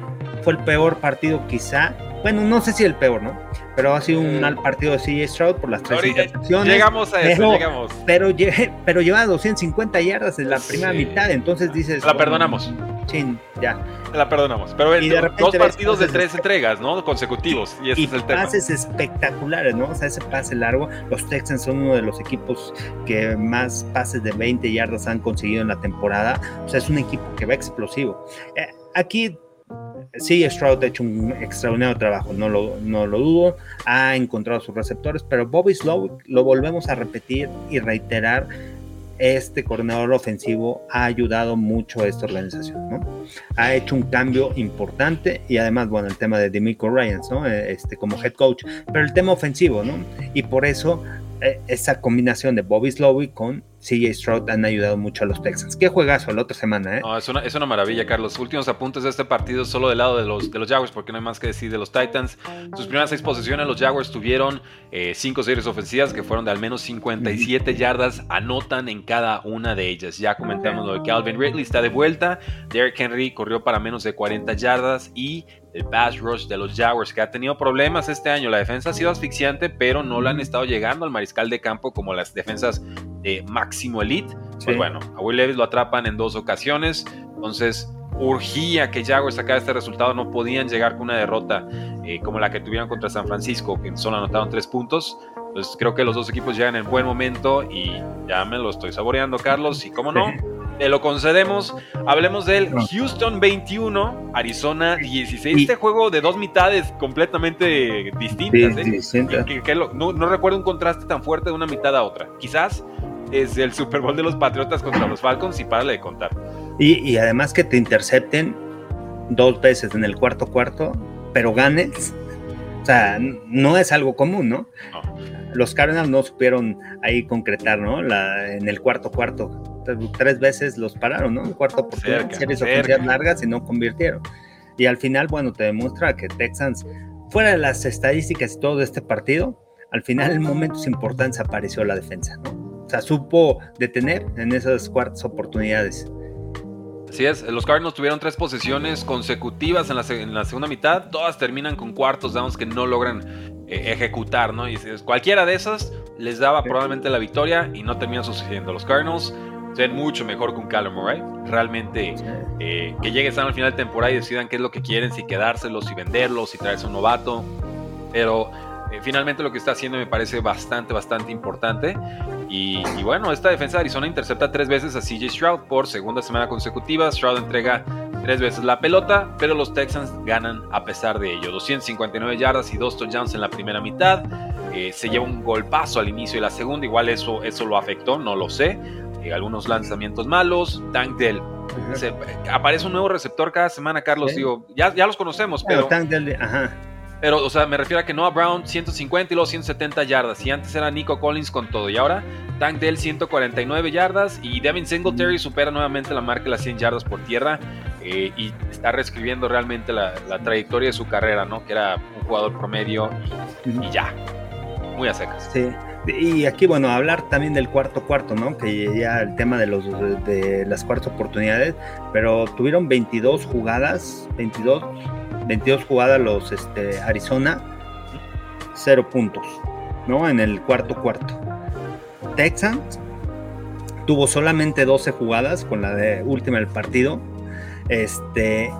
fue el peor partido quizá. Bueno, no sé si el peor, ¿no? Pero ha sido un mal partido de CJ Stroud por las tres intercepciones. Llegamos a eso, llegamos. Pero, pero lleva 250 yardas en la primera mitad, entonces dices... La perdonamos chin, ya. La perdonamos. Pero dos partidos de tres entregas, ¿no? Consecutivos. Y ese es el tema. Pases espectaculares, ¿no? O sea, ese pase largo. Los Texans son uno de los equipos que más pases de 20 yardas han conseguido en la temporada. O sea, es un equipo que va explosivo. Eh, aquí sí, Stroud ha hecho un extraordinario trabajo, no lo, no lo dudo, ha encontrado sus receptores, pero Bobby Slow lo volvemos a repetir y reiterar este coordinador ofensivo ha ayudado mucho a esta organización, ¿no? Ha hecho un cambio importante y además, bueno, el tema de Demico Ryans, ¿no? Este, como head coach, pero el tema ofensivo, ¿no? Y por eso eh, esa combinación de Bobby Slowey con CJ Stroud han ayudado mucho a los Texans. Qué juegazo la otra semana, ¿eh? es, una, es una maravilla, Carlos. Últimos apuntes de este partido solo del lado de los, de los Jaguars, porque no hay más que decir de los Titans. Sus primeras seis posiciones, los Jaguars tuvieron eh, cinco series ofensivas que fueron de al menos 57 yardas, anotan en cada una de ellas. Ya comentamos lo de Calvin Ridley, está de vuelta. Derrick Henry corrió para menos de 40 yardas y el pass rush de los Jaguars, que ha tenido problemas este año. La defensa ha sido asfixiante, pero no le han estado llegando al mariscal de campo como las defensas de máximo elite. Pues bueno, a Will Levis lo atrapan en dos ocasiones, entonces urgía que Jaguars sacara este resultado, no podían llegar con una derrota eh, como la que tuvieron contra San Francisco, que solo anotaron tres puntos. Entonces creo que los dos equipos llegan en buen momento y ya me lo estoy saboreando, Carlos, y cómo no te lo concedemos. Hablemos del Houston 21, Arizona 16. Este juego de dos mitades completamente distintas. ¿eh? no, recuerdo un contraste tan fuerte de una mitad a otra. Quizás es el Super Bowl de los Patriotas contra los Falcons y párale de contar. Y, además que te intercepten dos veces en el cuarto cuarto, pero ganes. O sea, no es algo común, ¿no? Los Cardinals no supieron ahí concretar, ¿no? La, en el cuarto cuarto tres veces los pararon, ¿no? El cuarto oportunidad, series ofensivas largas y no convirtieron. Y al final, bueno, te demuestra que Texans, fuera de las estadísticas y todo de este partido, al final en momentos importantes apareció la defensa, ¿no? O sea, supo detener en esas cuartas oportunidades. Así es, los Cardinals tuvieron tres posesiones consecutivas en la, en la segunda mitad, todas terminan con cuartos downs que no logran eh, ejecutar, ¿no? Y cualquiera de esas les daba probablemente la victoria y no terminan sucediendo. Los Cardinals ser mucho mejor con Callum Murray. Realmente eh, que lleguen al final de temporada y decidan qué es lo que quieren, si quedárselos, si venderlos, si traerse un novato. Pero eh, finalmente lo que está haciendo me parece bastante, bastante importante. Y, bueno, esta defensa de Arizona intercepta tres veces a CJ Stroud por segunda semana consecutiva. Stroud entrega tres veces la pelota, pero los Texans ganan a pesar de ello. 259 yardas y dos touchdowns en la primera mitad. Eh, se lleva un golpazo al inicio de la segunda, igual eso, eso lo afectó, no lo sé. Eh, algunos lanzamientos malos, Tank Dell. aparece un nuevo receptor cada semana, Carlos. Digo, ya, ya los conocemos, pero. Tank Dell, ajá. Pero, o sea, me refiero a que Noah Brown 150 y luego 170 yardas. Y antes era Nico Collins con todo. Y ahora Tank Dell 149 yardas. Y Devin Singletary supera nuevamente la marca de las 100 yardas por tierra. Eh, y está reescribiendo realmente la, trayectoria de su carrera, ¿no? Que era un jugador promedio y, ya. Muy a secas. Sí. Y aquí, bueno, hablar también del cuarto cuarto, ¿no? Que ya el tema de, los, de las cuartas oportunidades, pero tuvieron 22 jugadas, 22 22 jugadas los este, Arizona, 0 puntos, ¿no? En el cuarto cuarto. Texans tuvo solamente 12 jugadas con la de última del partido, este,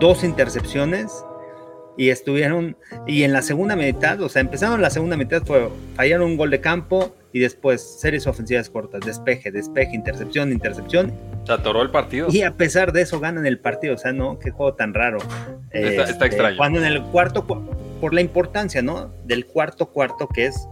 dos intercepciones y estuvieron, y en la segunda mitad, o sea, empezaron la segunda mitad, fue, fallaron un gol de campo y después series ofensivas cortas, despeje, despeje, intercepción, intercepción. Se atoró el partido. Y a pesar de eso ganan el partido, o sea, no, qué juego tan raro. Está, este, extraño. Cuando en el cuarto, por la importancia, ¿no? Del cuarto cuarto que es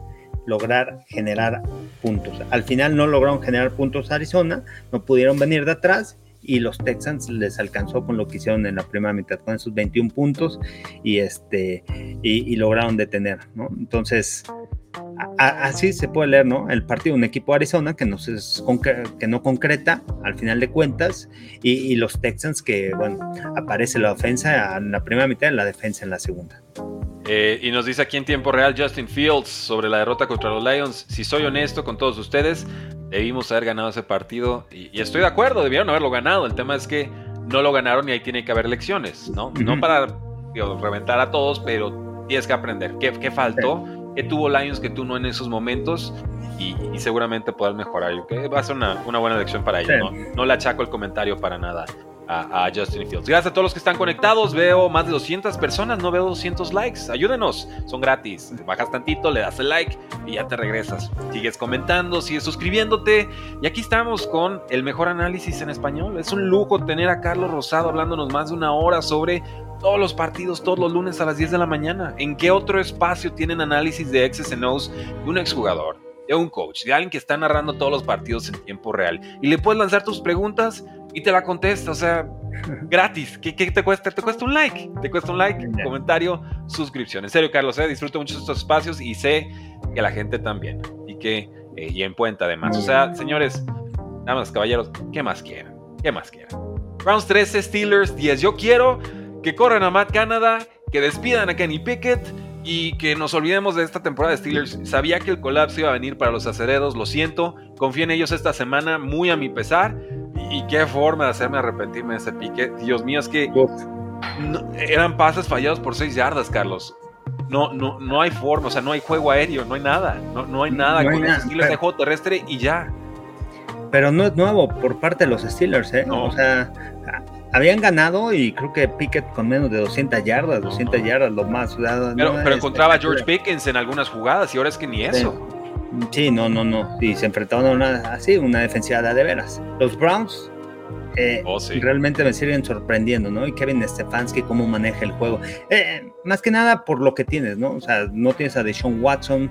lograr generar puntos. Al final no lograron generar puntos Arizona, no pudieron venir de atrás y los Texans les alcanzó con lo que hicieron en la primera mitad, con esos 21 puntos y, este, y, lograron detener. Entonces, así se puede leer, ¿no? El partido de un equipo de Arizona que no, que no concreta al final de cuentas y, los Texans que, bueno, aparece la ofensa en la primera mitad y la defensa en la segunda. Eh, y nos dice aquí en tiempo real Justin Fields sobre la derrota contra los Lions. Si soy honesto con todos ustedes, debimos haber ganado ese partido. Y, estoy de acuerdo, debieron haberlo ganado. El tema es que no lo ganaron y ahí tiene que haber lecciones, ¿no? No para reventar a todos, pero tienes que aprender. ¿Qué, qué faltó? ¿Qué tuvo Lions que tú no en esos momentos? Y, seguramente poder mejorar. va a ser una, buena lección para ellos. ¿no? no le achaco el comentario para nada a, Justin Fields. Gracias a todos los que están conectados. Veo más de 200 personas, no veo 200 likes. Ayúdenos, son gratis. Bajas tantito, le das el like y ya te regresas. Sigues comentando, sigues suscribiéndote. Y aquí estamos con el mejor análisis en español. Es un lujo tener a Carlos Rosado hablándonos más de una hora sobre todos los partidos, todos los lunes a las 10 de la mañana. ¿En qué otro espacio tienen análisis de X's and de un exjugador? De un coach, de alguien que está narrando todos los partidos en tiempo real. Y le puedes lanzar tus preguntas y te la contesta, o sea, gratis. ¿Qué, te cuesta? Te cuesta un like, te cuesta un like, comentario, suscripción. En serio, Carlos, eh, disfruto mucho estos espacios y sé que la gente también. Y que, eh, y en cuenta además. O sea, señores, damas, caballeros, ¿qué más quieren? ¿Qué más quieren? Rounds 13, Steelers 10. Yo quiero que corran a Matt Canada, que despidan a Kenny Pickett y que nos olvidemos de esta temporada de Steelers. Sabía que el colapso iba a venir para los acereros, lo siento. Confío en ellos esta semana, muy a mi pesar. Y qué forma de hacerme arrepentirme de ese pique. Dios mío, es que eran pases fallados por 6 yardas, Carlos. No, no, no hay forma, o sea, no hay juego aéreo, no hay nada. No, no hay nada con los Steelers de juego terrestre y ya. Pero no es nuevo por parte de los Steelers, ¿eh? O sea, habían ganado y creo que Pickett con menos de 200 yardas, 200 yardas lo más. pero, encontraba a George Pickens en algunas jugadas y ahora es que ni eso. Sí, no, no, no. Y se enfrentaron a una, así, una defensiva de veras. Los Browns eh, oh, realmente me siguen sorprendiendo, ¿no? Y Kevin Stefanski, cómo maneja el juego. Eh, más que nada por lo que tienes, ¿no? O sea, no tienes a Deshaun Watson,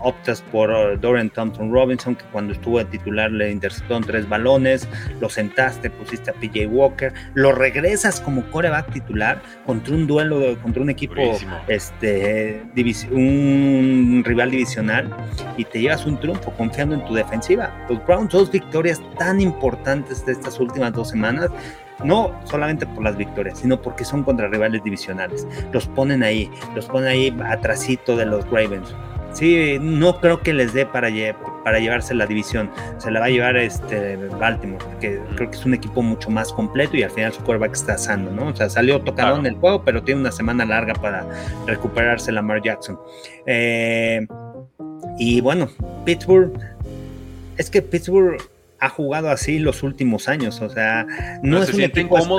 optas por uh, Dorian Thompson Robinson, que cuando estuvo a titular le interceptaron tres balones, lo sentaste, pusiste a PJ Walker, lo regresas como coreback titular contra un duelo, contra un equipo, este, un rival divisional y te llevas un triunfo confiando en tu defensiva. Los Browns, dos victorias tan importantes de estas últimas dos semanas, no solamente por las victorias, sino porque son contra rivales divisionales. Los ponen ahí, los ponen ahí atrasito de los Ravens. Sí, no creo que les dé para, para llevarse la división. Se la va a llevar este Baltimore, porque creo que es un equipo mucho más completo y al final su quarterback está sano, ¿no? O sea, salió tocado en el juego, pero tiene una semana larga para recuperarse Lamar Jackson. Eh, y bueno, Pittsburgh, es que Pittsburgh ha jugado así los últimos años. O sea, no, es un, equipo, no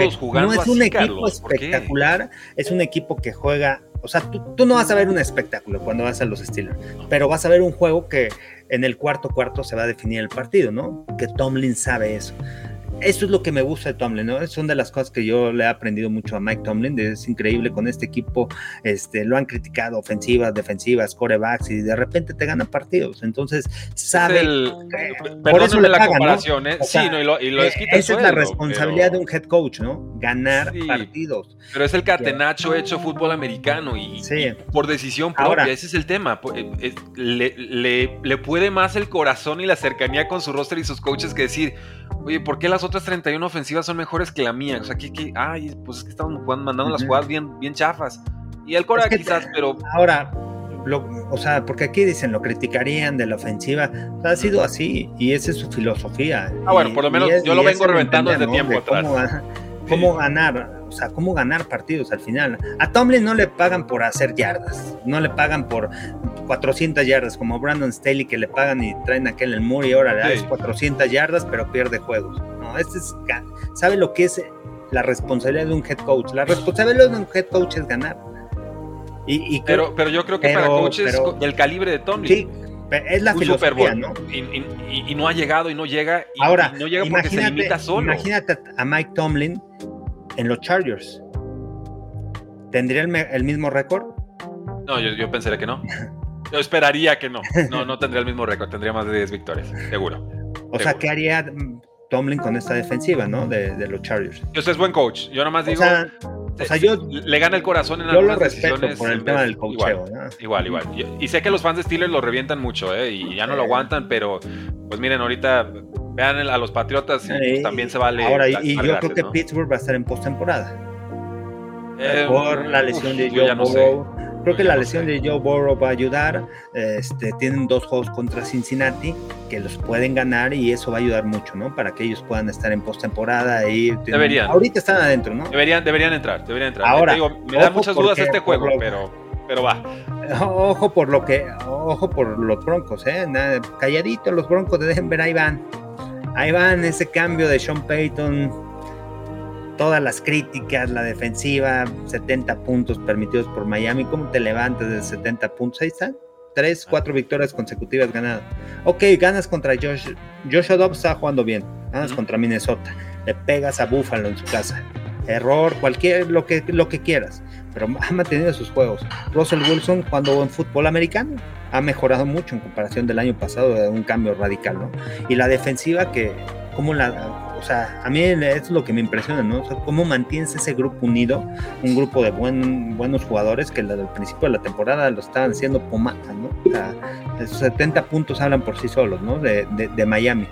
es un equipo espectacular, es un equipo que juega o sea, tú, no vas a ver un espectáculo cuando vas a los Steelers, pero vas a ver un juego que en el cuarto cuarto se va a definir el partido, ¿no? Que Tomlin sabe eso. Eso es lo que me gusta de Tomlin, ¿no? Es una de las cosas que yo le he aprendido mucho a Mike Tomlin. Es increíble con este equipo, este, lo han criticado ofensivas, defensivas, corebacks y de repente te ganan partidos. Entonces, sabe. por eso le la comparación, ¿eh? sí, no, y lo, y lo eh, Esa es la responsabilidad de un head coach, ¿no? Ganar partidos. Pero es el catenacho hecho fútbol americano y, por decisión propia. ese es el tema. Eh, le, le, le puede más el corazón y la cercanía con su roster y sus coaches que decir Oye, ¿por qué las otras 31 ofensivas son mejores que la mía? O sea, que, ay, pues es que estamos jugando, mandando las jugadas bien, bien chafas. Y el Cora quizás, pero. Ahora, o sea, porque aquí dicen lo criticarían de la ofensiva. ha sido así y esa es su filosofía. Ah, bueno, por lo menos yo lo vengo reventando desde tiempo atrás. Cómo, ganar, o sea, cómo ganar partidos al final. A Tomlin no le pagan por hacer yardas, no le pagan por 400 yardas, como Brandon Staley que le pagan y traen aquel el Moore y ahora le das 400 yardas, pero pierde juegos. No, este es, sabe lo que es la responsabilidad de un head coach. La responsabilidad de un head coach es ganar. Y, pero, pero yo creo que para coaches del calibre de Tomlin. Sí, es la filosofía, ¿no? Y, no ha llegado y no llega. Y, Ahora, no llega porque se limita solo. Imagínate a Mike Tomlin en los Chargers. ¿Tendría el, mismo récord? No, yo, yo pensaría que no. Yo esperaría que no. No, no tendría el mismo récord, tendría más de 10 victorias, seguro. O sea, ¿qué haría Tomlin con esta defensiva, ¿no? De, los Chargers. Yo es buen coach. Yo nomás digo. O sea, yo. Le gana el corazón en yo lo respeto por el tema del coacheo. Igual, igual, Y sé que los fans de Steelers lo revientan mucho, ¿eh? Y ya no lo aguantan, pero pues miren, ahorita vean a los Patriotas y pues, también se vale. Ahora, y, yo creo que Pittsburgh va a estar en postemporada. Eh, por la lesión de Joe Burrow. Creo que la lesión de Joe Burrow va a ayudar. Este, tienen dos juegos contra Cincinnati que los pueden ganar y eso va a ayudar mucho, ¿no? Para que ellos puedan estar en postemporada. Y deberían. Ahorita están adentro, ¿no? Deberían, deberían entrar, deberían entrar. Ahora, me da muchas dudas este juego, pero, pero va. Ojo por lo que, ojo por los Broncos, ¿eh? Calladito los Broncos de Denver, ahí van. Ahí van ese cambio de Sean Payton todas las críticas, la defensiva, 70 puntos permitidos por Miami. ¿Cómo te levantas de 70 puntos? Ahí están. Tres, cuatro victorias consecutivas ganadas. Ok, ganas contra Josh. Joshua Dobbs está jugando bien. Ganas contra Minnesota. Le pegas a Buffalo en su casa. Error, cualquier, lo que, lo que quieras. Pero ha mantenido sus juegos. Russell Wilson, cuando en fútbol americano, ha mejorado mucho en comparación del año pasado, de un cambio radical, ¿no? Y la defensiva que, como la, o sea, a mí es lo que me impresiona, ¿no? O sea, cómo mantienes ese grupo unido, un grupo de buen, buenos jugadores que el principio de la temporada lo estaban haciendo pomada, ¿no? O sea, esos 70 puntos hablan por sí solos, ¿no? De, de, Miami.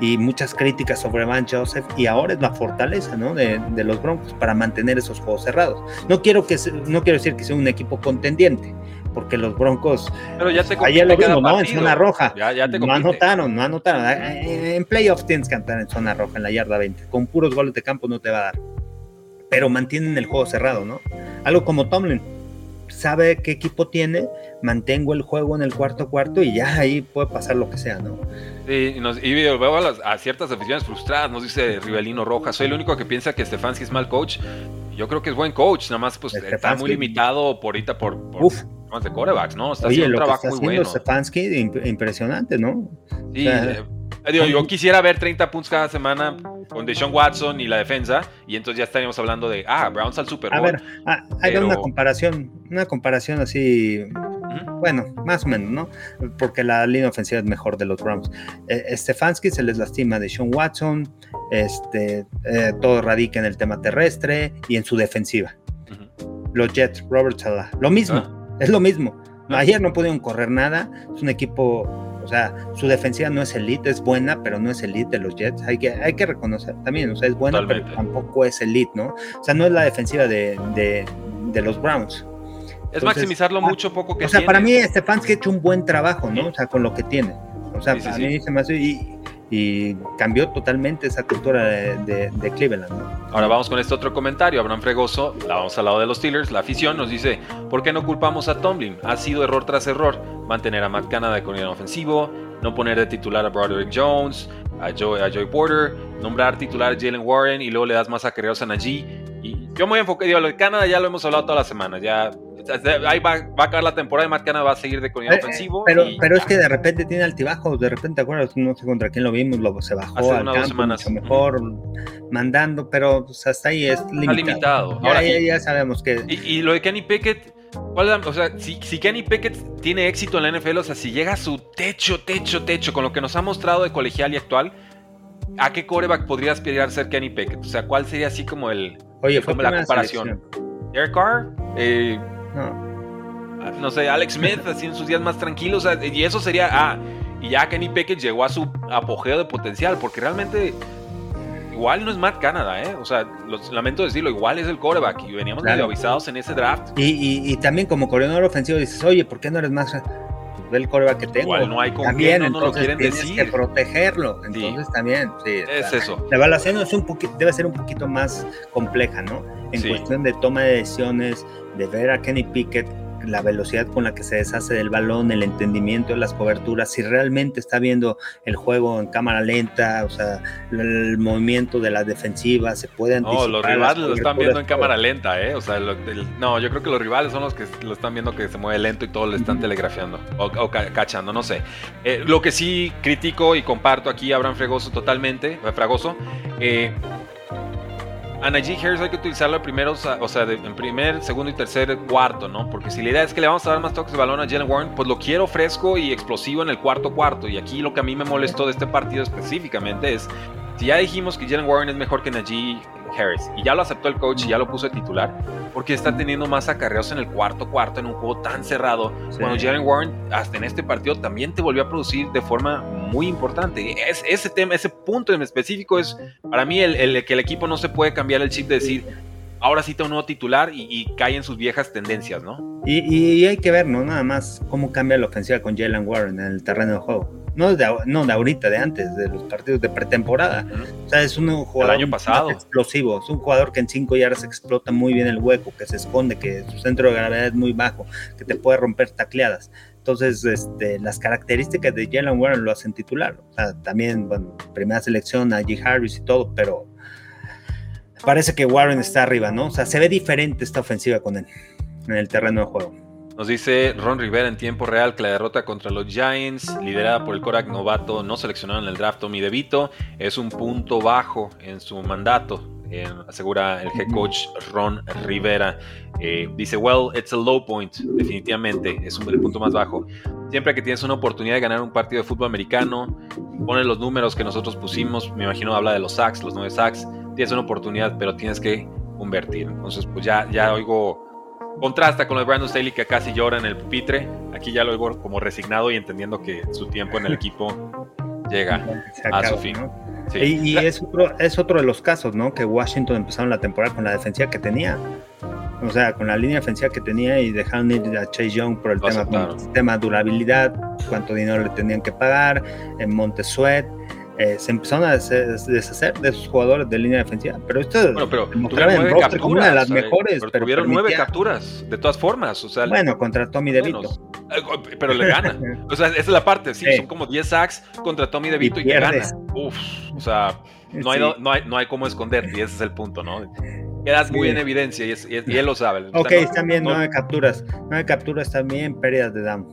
Y muchas críticas sobre Van Joseph, y ahora es la fortaleza, ¿no? De, de, los Broncos para mantener esos juegos cerrados. No quiero, que, no quiero decir que sea un equipo contendiente, porque los Broncos pero ya te ayer lo vimos, ¿no? En zona roja. no anotaron, no anotaron. Eh, en playoffs tienes que entrar en zona roja, en la yarda 20. Con puros goles de campo no te va a dar. Pero mantienen el juego cerrado, ¿no? Algo como Tomlin. Sabe qué equipo tiene, mantengo el juego en el cuarto cuarto y ya ahí puede pasar lo que sea, ¿no? Sí, y, nos, y veo a, ciertas aficiones frustradas, nos dice Rivelino Rojas, soy el único que piensa que Stefanski es mal coach. Yo creo que es buen coach, nada más pues está muy limitado por ahorita por, Uf más de corebacks, ¿no? Está haciendo un trabajo muy bueno. Stefanski, impresionante, ¿no? Sí, eh, yo quisiera ver 30 puntos cada semana con Deshaun Watson y la defensa, y entonces ya estaríamos hablando de, ah, Browns al Super Bowl. A ver, ah, hay una comparación, una comparación así, bueno, más o menos, ¿no? Porque la línea ofensiva es mejor de los Browns. Eh, Stefanski se les lastima de Sean Watson, este, eh, todo radica en el tema terrestre y en su defensiva. Los Jets, Robert Sala, lo mismo. Ah. Es lo mismo. Ayer no pudieron correr nada. Es un equipo, o sea, su defensiva no es elite, es buena, pero no es elite de los Jets. Hay que, hay que reconocer también, o sea, es buena, pero tampoco es elite, ¿no? O sea, no es la defensiva de, de, los Browns. Es maximizarlo mucho, poco que O sea, para mí Stefanski ha hecho un buen trabajo, ¿no? O sea, con lo que tiene. O sea, para mí se me hace... Y, y cambió totalmente esa cultura de, Cleveland. Ahora vamos con este otro comentario. Abraham Fregoso, vamos al lado de los Steelers, la afición nos dice, ¿por qué no culpamos a Tomlin? Ha sido error tras error. Mantener a Matt Canada de coordinador ofensivo, no poner de titular a Broderick Jones, a Joy, Porter, nombrar titular a Jalen Warren y luego le das más a a Najee. Y yo muy enfocado, digo, lo de Canadá ya lo hemos hablado toda la semana, ya ahí va, a acabar la temporada y Matt Canada va a seguir de coordinador ofensivo. Pero, pero es que de repente tiene altibajos, de repente, ¿te acuerdas? No sé contra quién lo vimos, luego se bajó Hace al campo, semanas. mucho mejor, mandando, pero pues, hasta ahí es limitado. limitado. Ahora, ya, ya, sabemos que... Y, lo de Kenny Pickett, o sea, si, si, Kenny Pickett tiene éxito en la NFL, o sea, si llega a su techo, techo, techo, con lo que nos ha mostrado de colegial y actual, ¿a qué coreback podría aspirar ser Kenny Pickett? O sea, ¿cuál sería así como el... Oye, fue como la comparación? Derek Carr, eh, no. no. sé, Alex Smith, así en sus días más tranquilos, y eso sería, ah, y ya Kenny Pickett llegó a su apogeo de potencial, porque realmente igual no es Matt Canada, ¿eh? O sea, lamento decirlo, igual es el coreback, y veníamos medio avisados en ese draft. Y, y, también como coordinador ofensivo dices, oye, ¿por qué no eres más del coreback que tengo. Igual no hay con también, no, lo quieren tienes decir. que protegerlo. Entonces también, sí. Es eso. La evaluación es un debe ser un poquito más compleja, ¿no? En cuestión de toma de decisiones, de ver a Kenny Pickett la velocidad con la que se deshace del balón, el entendimiento de las coberturas, si realmente está viendo el juego en cámara lenta, o sea, el movimiento de la defensiva, se puede anticipar. No, los rivales lo están viendo en cámara lenta, ¿eh? O sea, no, yo creo que los rivales son los que lo están viendo que se mueve lento y todo le están telegrafiando o, cachando, no sé. Eh, lo que sí critico y comparto aquí, Abraham Fregoso totalmente, Fragoso, eh, a Najee Harris hay que utilizarlo primero, o sea, en primer, segundo y tercer cuarto, ¿no? Porque si la idea es que le vamos a dar más toques de balón a Jalen Warren, pues lo quiero fresco y explosivo en el cuarto cuarto. Y aquí lo que a mí me molestó de este partido específicamente es, si ya dijimos que Jalen Warren es mejor que Najee Harris. Y ya lo aceptó el coach y ya lo puso de titular. Porque está teniendo más acarreos en el cuarto cuarto en un juego tan cerrado. Cuando Jalen Warren, hasta en este partido, también te volvió a producir de forma muy importante. Es, ese tema, ese punto en específico es para mí el, que el equipo no se puede cambiar el chip de decir ahora sí tengo un nuevo titular y, cae en sus viejas tendencias, ¿no? Y, hay que ver, ¿no? Nada más cómo cambia la ofensiva con Jalen Warren en el terreno de juego. No de, no de ahorita, de antes, de los partidos de pretemporada. O sea, es un jugador año pasado. explosivo. Es un jugador que en cinco yardas explota muy bien el hueco, que se esconde, que su centro de gravedad es muy bajo, que te puede romper tacleadas. Entonces, este, las características de Jalen Warren lo hacen titular. O sea, también, bueno, primera selección, a G. Harris y todo, pero parece que Warren está arriba, ¿no? O sea, se ve diferente esta ofensiva con él en el terreno de juego. Nos dice Ron Rivera en tiempo real que la derrota contra los Giants, liderada por el Korak novato no seleccionado en el draft Tommy DeVito, es un punto bajo en su mandato, asegura el head coach Ron Rivera. Eh, dice, well, it's a low point, definitivamente, es un, el punto más bajo. Siempre que tienes una oportunidad de ganar un partido de fútbol americano, pone los números que nosotros pusimos, me imagino habla de los sacks, los nueve sacks, tienes una oportunidad, pero tienes que convertir. Entonces, pues ya, ya oigo, contrasta con lo de Brandon Staley que casi llora en el pupitre. Aquí ya lo oigo como resignado y entendiendo que su tiempo en el equipo llega a su fin. Y, es, otro, es otro de los casos, ¿no? Que Washington empezaron la temporada con la defensiva que tenía. O sea, con la línea defensiva que tenía y dejaron ir a Chase Young por el tema, tema durabilidad, cuánto dinero le tenían que pagar, en Montesuet. Eh, se empezaron a deshacer de esos jugadores de línea defensiva. Pero esto bueno, pero tuvieron nueve capturas, una de las mejores. Pero, tuvieron nueve capturas, de todas formas. O sea, bueno, contra Tommy DeVito. Eh, pero le gana. o sea, esa es la parte. Sí, son como 10 sacks contra Tommy DeVito y, y te gana. Uf, o sea, no, hay, no, hay, no hay cómo esconder, y ese es el punto, ¿no? Quedas muy en evidencia y, él lo sabe. Ok, están bien, nueve capturas. Nueve capturas también, pérdidas de down.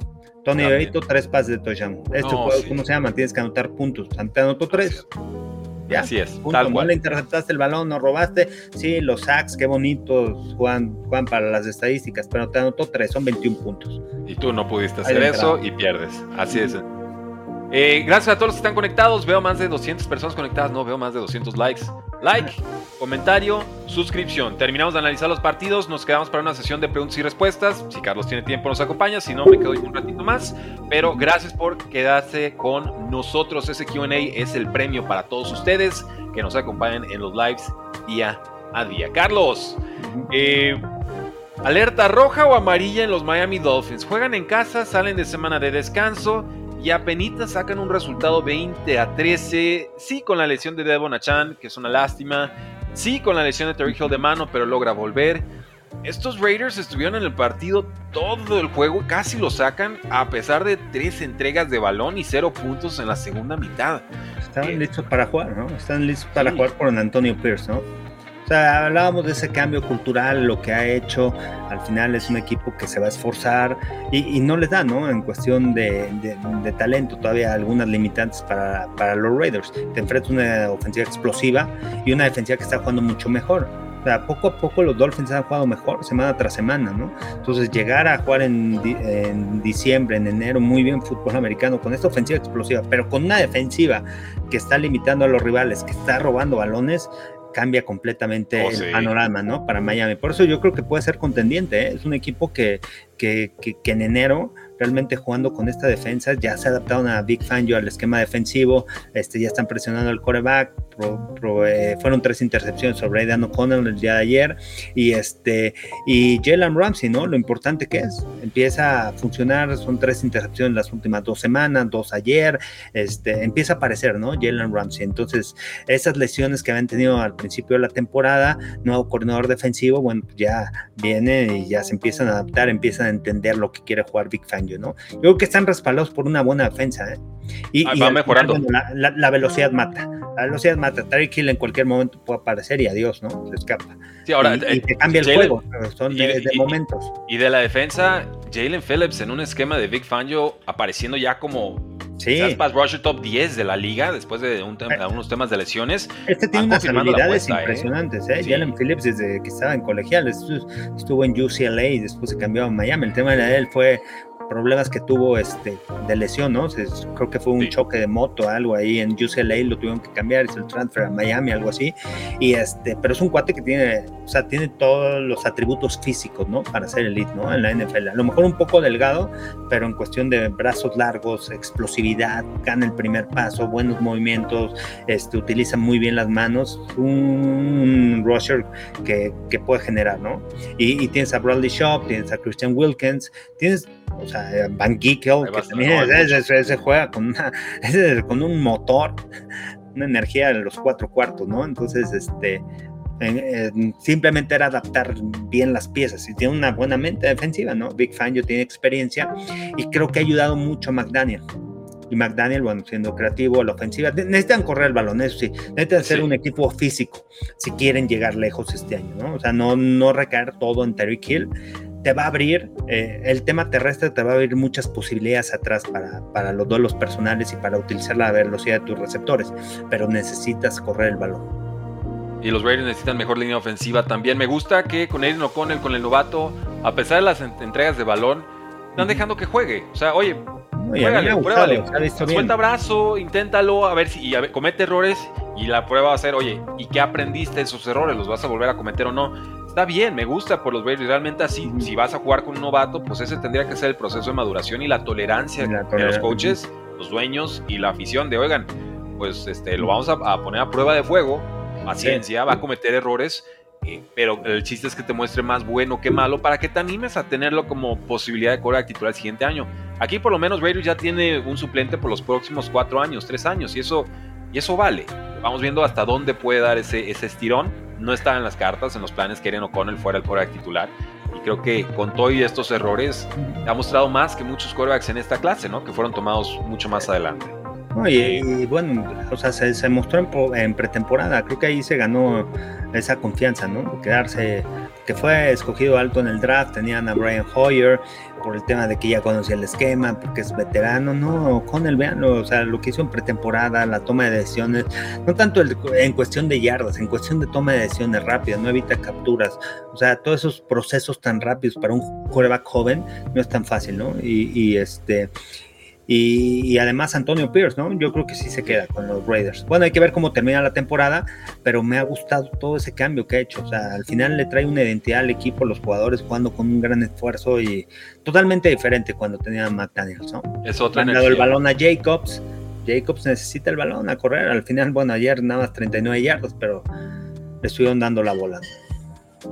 Tony Bebito, tres pases de touchdown. Este juego, ¿cómo se llama? Tienes que anotar puntos. Te anotó tres. ¿Ya? Así es. Tal no le interceptaste el balón, no robaste. Sí, los sacks, qué bonitos, Juan, Juan, para las estadísticas, pero te anotó tres, son 21 puntos. Y tú no pudiste hacer eso y pierdes. Así es. Eh, gracias a todos los que están conectados. Veo más de 200 personas conectadas. No, veo más de 200 likes. Like, comentario, suscripción. Terminamos de analizar los partidos. Nos quedamos para una sesión de preguntas y respuestas. Si Carlos tiene tiempo, nos acompaña. Si no, me quedo un ratito más. Pero gracias por quedarse con nosotros. Ese QA es el premio para todos ustedes que nos acompañan en los lives día a día. Carlos, eh, alerta roja o amarilla en los Miami Dolphins. Juegan en casa, salen de semana de descanso y apenas sacan un resultado 20 a 13. Sí, con la lesión de Devon Achan, que es una lástima. Sí, con la lesión de Terry Hill de mano, pero logra volver. Estos Raiders estuvieron en el partido todo el juego, casi lo sacan, a pesar de tres entregas de balón y cero puntos en la segunda mitad. Están listos para jugar, ¿no? Están listos para jugar con Antonio Pierce, ¿no? O sea, hablábamos de ese cambio cultural, lo que ha hecho. Al final es un equipo que se va a esforzar y, no les da, ¿no? En cuestión de, talento, todavía algunas limitantes para, para los Raiders. Te enfrentas una ofensiva explosiva y una defensiva que está jugando mucho mejor. O sea, poco a poco los Dolphins han jugado mejor semana tras semana, ¿no? Entonces, llegar a jugar en, en, diciembre, en enero, muy bien fútbol americano, con esta ofensiva explosiva, pero con una defensiva que está limitando a los rivales, que está robando balones, cambia completamente oh, el panorama, ¿no? Para Miami. Por eso yo creo que puede ser contendiente. ¿eh? Es un equipo que, que, que, que, en enero realmente jugando con esta defensa, ya se adaptaron a Big Fangio al esquema defensivo, este, ya están presionando al coreback, eh, fueron tres intercepciones sobre Aidan O'Connell el día de ayer, y este, y Jalen Ramsey, ¿no? Lo importante que es, empieza a funcionar, son tres intercepciones las últimas dos semanas, dos ayer, este, empieza a aparecer, ¿no? Jalen Ramsey, entonces esas lesiones que habían tenido al principio de la temporada, nuevo coordinador defensivo, bueno, ya viene y ya se empiezan a adaptar, empiezan a entender lo que quiere jugar Big Fangio. Yo creo que están respaldados por una buena defensa. ¿eh? Y, ah, va mejorando. la, velocidad mata. La velocidad mata. Tyreek Hill en cualquier momento puede aparecer y adiós, ¿no? Se escapa. Sí, ahora, y, eh, te cambia el juego. Son de, momentos. Y de la defensa, Jalen Phillips en un esquema de Big Fangio apareciendo ya como Sí. Pass rusher top 10 de la liga después de un eh. unos temas de lesiones. Este tiene unas habilidades impresionantes, ¿eh? Jalen Phillips desde que estaba en colegial estuvo en UCLA y después se cambió a Miami. El tema de él fue problemas que tuvo este, de lesión, ¿no? creo que fue un choque de moto, algo ahí en UCLA, lo tuvieron que cambiar, es el transfer a Miami, algo así. Y este, pero es un cuate que tiene, o sea, tiene todos los atributos físicos, ¿no? Para ser elite, ¿no? En la NFL. A lo mejor un poco delgado, pero en cuestión de brazos largos, explosividad, gana el primer paso, buenos movimientos, este, utiliza muy bien las manos, un rusher que, que puede generar, ¿no? Y, y tienes a Bradley Shop, tienes a Christian Wilkins, tienes o sea, Van Giekel, que también se, juega con, una, con un motor, una energía de los cuatro cuartos, ¿no? Entonces, este, simplemente era adaptar bien las piezas y tiene una buena mente defensiva, ¿no? Big Fangio tiene experiencia y creo que ha ayudado mucho a McDaniel. Y McDaniel, bueno, siendo creativo a la ofensiva, necesitan correr el balón, eso sí, necesitan ser un equipo físico si quieren llegar lejos este año, ¿no? O sea, no, no recaer todo en Terry Kill, te va a abrir, eh, el tema terrestre te va a abrir muchas posibilidades atrás para, para los duelos personales y para utilizar la velocidad de tus receptores, pero necesitas correr el balón. Y los Raiders necesitan mejor línea ofensiva también. Me gusta que con Aiden O'Connell, con el novato, a pesar de las entregas de balón, están dejando que juegue. O sea, oye, pruébale, Suelta brazo, inténtalo, a ver si comete errores y la prueba va a ser, oye, ¿y qué aprendiste de esos errores? ¿Los vas a volver a cometer o no? Está bien, me gusta por los Raiders. Realmente así, si vas a jugar con un novato, pues ese tendría que ser el proceso de maduración y la tolerancia, de los coaches, los dueños y la afición de, oigan, pues este, lo vamos a, poner a prueba de fuego, paciencia, va a cometer errores, eh, pero el chiste es que te muestre más bueno que malo para que te animes a tenerlo como posibilidad de cobrar titular el siguiente año. Aquí por lo menos Raiders ya tiene un suplente por los próximos cuatro años, tres años, y eso, y eso vale. Vamos viendo hasta dónde puede dar ese, ese estirón no estaba en las cartas, en los planes que Eren O'Connell fuera el quarterback titular. Y creo que con todo y estos errores ha mostrado más que muchos quarterbacks en esta clase, ¿no? Que fueron tomados mucho más adelante. y, bueno, o sea, se, mostró en, en, pretemporada. Creo que ahí se ganó esa confianza, ¿no? Quedarse, que fue escogido alto en el draft. Tenían a Brian Hoyer, por el tema de que ya conocía el esquema, porque es veterano, no, con el veanlo, o sea, lo que hizo en pretemporada, la toma de decisiones, no tanto en cuestión de yardas, en cuestión de toma de decisiones rápidas, no evita capturas, o sea, todos esos procesos tan rápidos para un coreback joven no es tan fácil, ¿no? Y este, y, además Antonio Pierce, ¿no? Yo creo que sí se queda con los Raiders. Bueno, hay que ver cómo termina la temporada, pero me ha gustado todo ese cambio que ha hecho. O sea, al final le trae una identidad al equipo, los jugadores jugando con un gran esfuerzo y totalmente diferente cuando tenía a McDaniels, ¿no? Es otra Han dado el balón a Jacobs. Jacobs necesita el balón a correr. Al final, bueno, ayer nada más 39 yardas, pero le estuvieron dando la bola.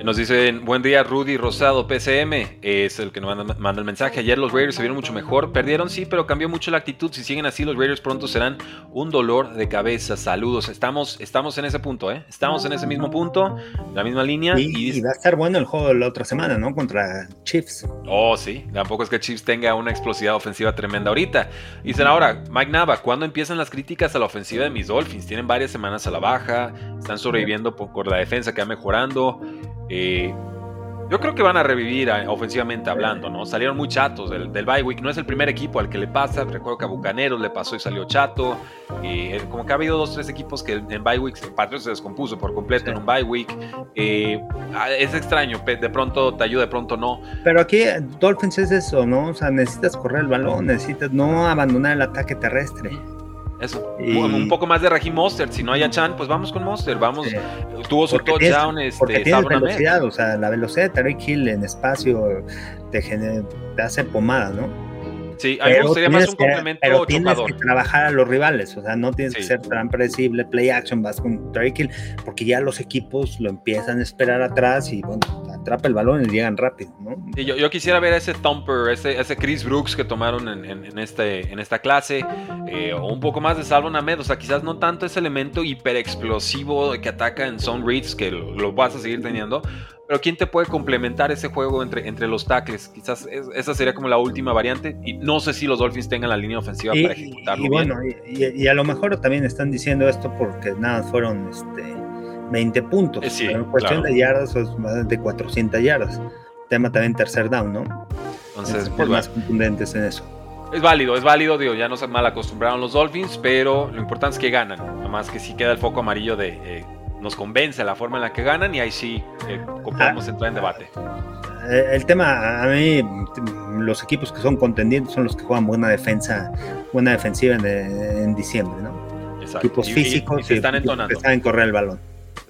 Nos dicen, buen día Rudy Rosado, PCM, es el que nos manda, el mensaje. Ayer los Raiders se vieron mucho mejor, perdieron sí, pero cambió mucho la actitud. Si siguen así, los Raiders pronto serán un dolor de cabeza. Saludos, estamos, estamos en ese punto, ¿eh? Estamos en ese mismo punto, la misma línea. Y, va a estar bueno el juego de la otra semana, ¿no? Contra Chiefs. Oh, sí, tampoco es que Chiefs tenga una explosividad ofensiva tremenda ahorita. Dicen ahora, Mike Nava, ¿cuándo empiezan las críticas a la ofensiva de mis Dolphins? Tienen varias semanas a la baja, están sobreviviendo por, la defensa que va mejorando. Eh, yo creo que van a revivir eh, ofensivamente hablando, ¿no? Salieron muy chatos del, del bye week. No es el primer equipo al que le pasa. Recuerdo que a Bucaneros le pasó y salió chato. Eh, como que ha habido dos tres equipos que en bye week Patriots se descompuso por completo en un bye week. Eh, ah, es extraño. De pronto te ayuda, de pronto no. Pero aquí Dolphins es eso, ¿no? O sea, necesitas correr el balón, necesitas no abandonar el ataque terrestre. Eso. Un poco más de Raheem Monster. Si no hay a Chan, pues vamos con Monster. Vamos. Tuvo su touchdown. Tienes, este, tienes velocidad, o sea, la velocidad de Tarek Hill en espacio te, te hace pomada, ¿no? Sí, a mí me gustaría más un complemento Pero tienes que trabajar a los rivales, o sea, no tienes que ser tan predecible, play action, vas con Hill, porque ya los equipos lo empiezan a esperar atrás y bueno, atrapa el balón y llegan rápido, ¿no? yo, yo, quisiera ver ese Thumper, ese, ese Chris Brooks que tomaron en, en, este, en esta clase, eh, o un poco más de Salvo Named, o sea, quizás no tanto ese elemento hiper explosivo que ataca en zone reads, que lo vas a seguir teniendo, pero ¿quién te puede complementar ese juego entre, entre los tackles? Quizás esa sería como la última variante. Y no sé si los Dolphins tengan la línea ofensiva para ejecutarlo. Y, bueno, y, a lo mejor también están diciendo esto porque nada, fueron este, 20 puntos. Eh, sí, en cuestión de yardas, es más de 400 yardas. Tema también tercer down, ¿no? Entonces, pues, más contundentes en eso. Es válido, es válido, digo, ya no se mal acostumbraron los Dolphins, pero lo importante es que ganan. Nada más que si queda el foco amarillo de eh, nos convence la forma en la que ganan y ahí sí eh, podemos entrar en debate. Eh, el tema, a mí, los equipos que son contendientes son los que juegan buena defensa, buena defensiva en, diciembre, ¿no? Exacto. Equipos físicos y, están entonando. que saben correr el balón.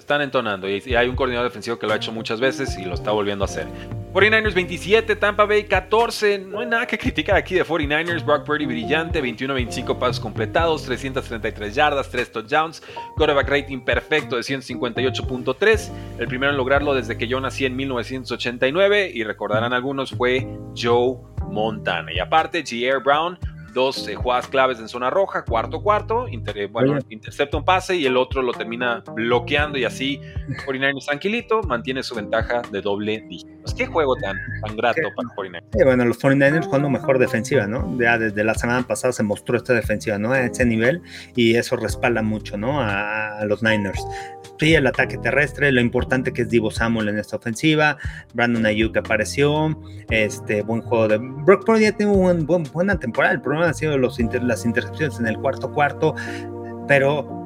Están entonando y, hay un coordinador defensivo que lo ha hecho muchas veces y lo está volviendo a hacer. 49ers 27, Tampa Bay 14. No hay nada que criticar aquí de 49ers. Brock Purdy brillante, 21-25 pasos completados, 333 yardas, 3 touchdowns. Quarterback rating perfecto de 158.3. El primero en lograrlo desde que yo nací en 1989. Y recordarán algunos fue Joe Montana. Y aparte, G.R. Brown dos jugadas claves en zona roja, cuarto cuarto, bueno, intercepta un pase y el otro lo termina bloqueando y así 49ers tranquilito mantiene su ventaja de doble dígito. Pues, qué juego tan, tan grato para 49ers. bueno, los 49ers jugando mejor defensiva, ¿no? Ya desde la semana pasada se mostró esta defensiva, ¿no? A ese nivel y eso respalda mucho, ¿no? A, a los Niners sí, el ataque terrestre, lo importante que es Divo Samuel en esta ofensiva, Brandon Ayuk apareció, este buen juego de Brock Purdy ya tiene una buena temporada, el problema ha sido los las intercepciones en el cuarto cuarto, pero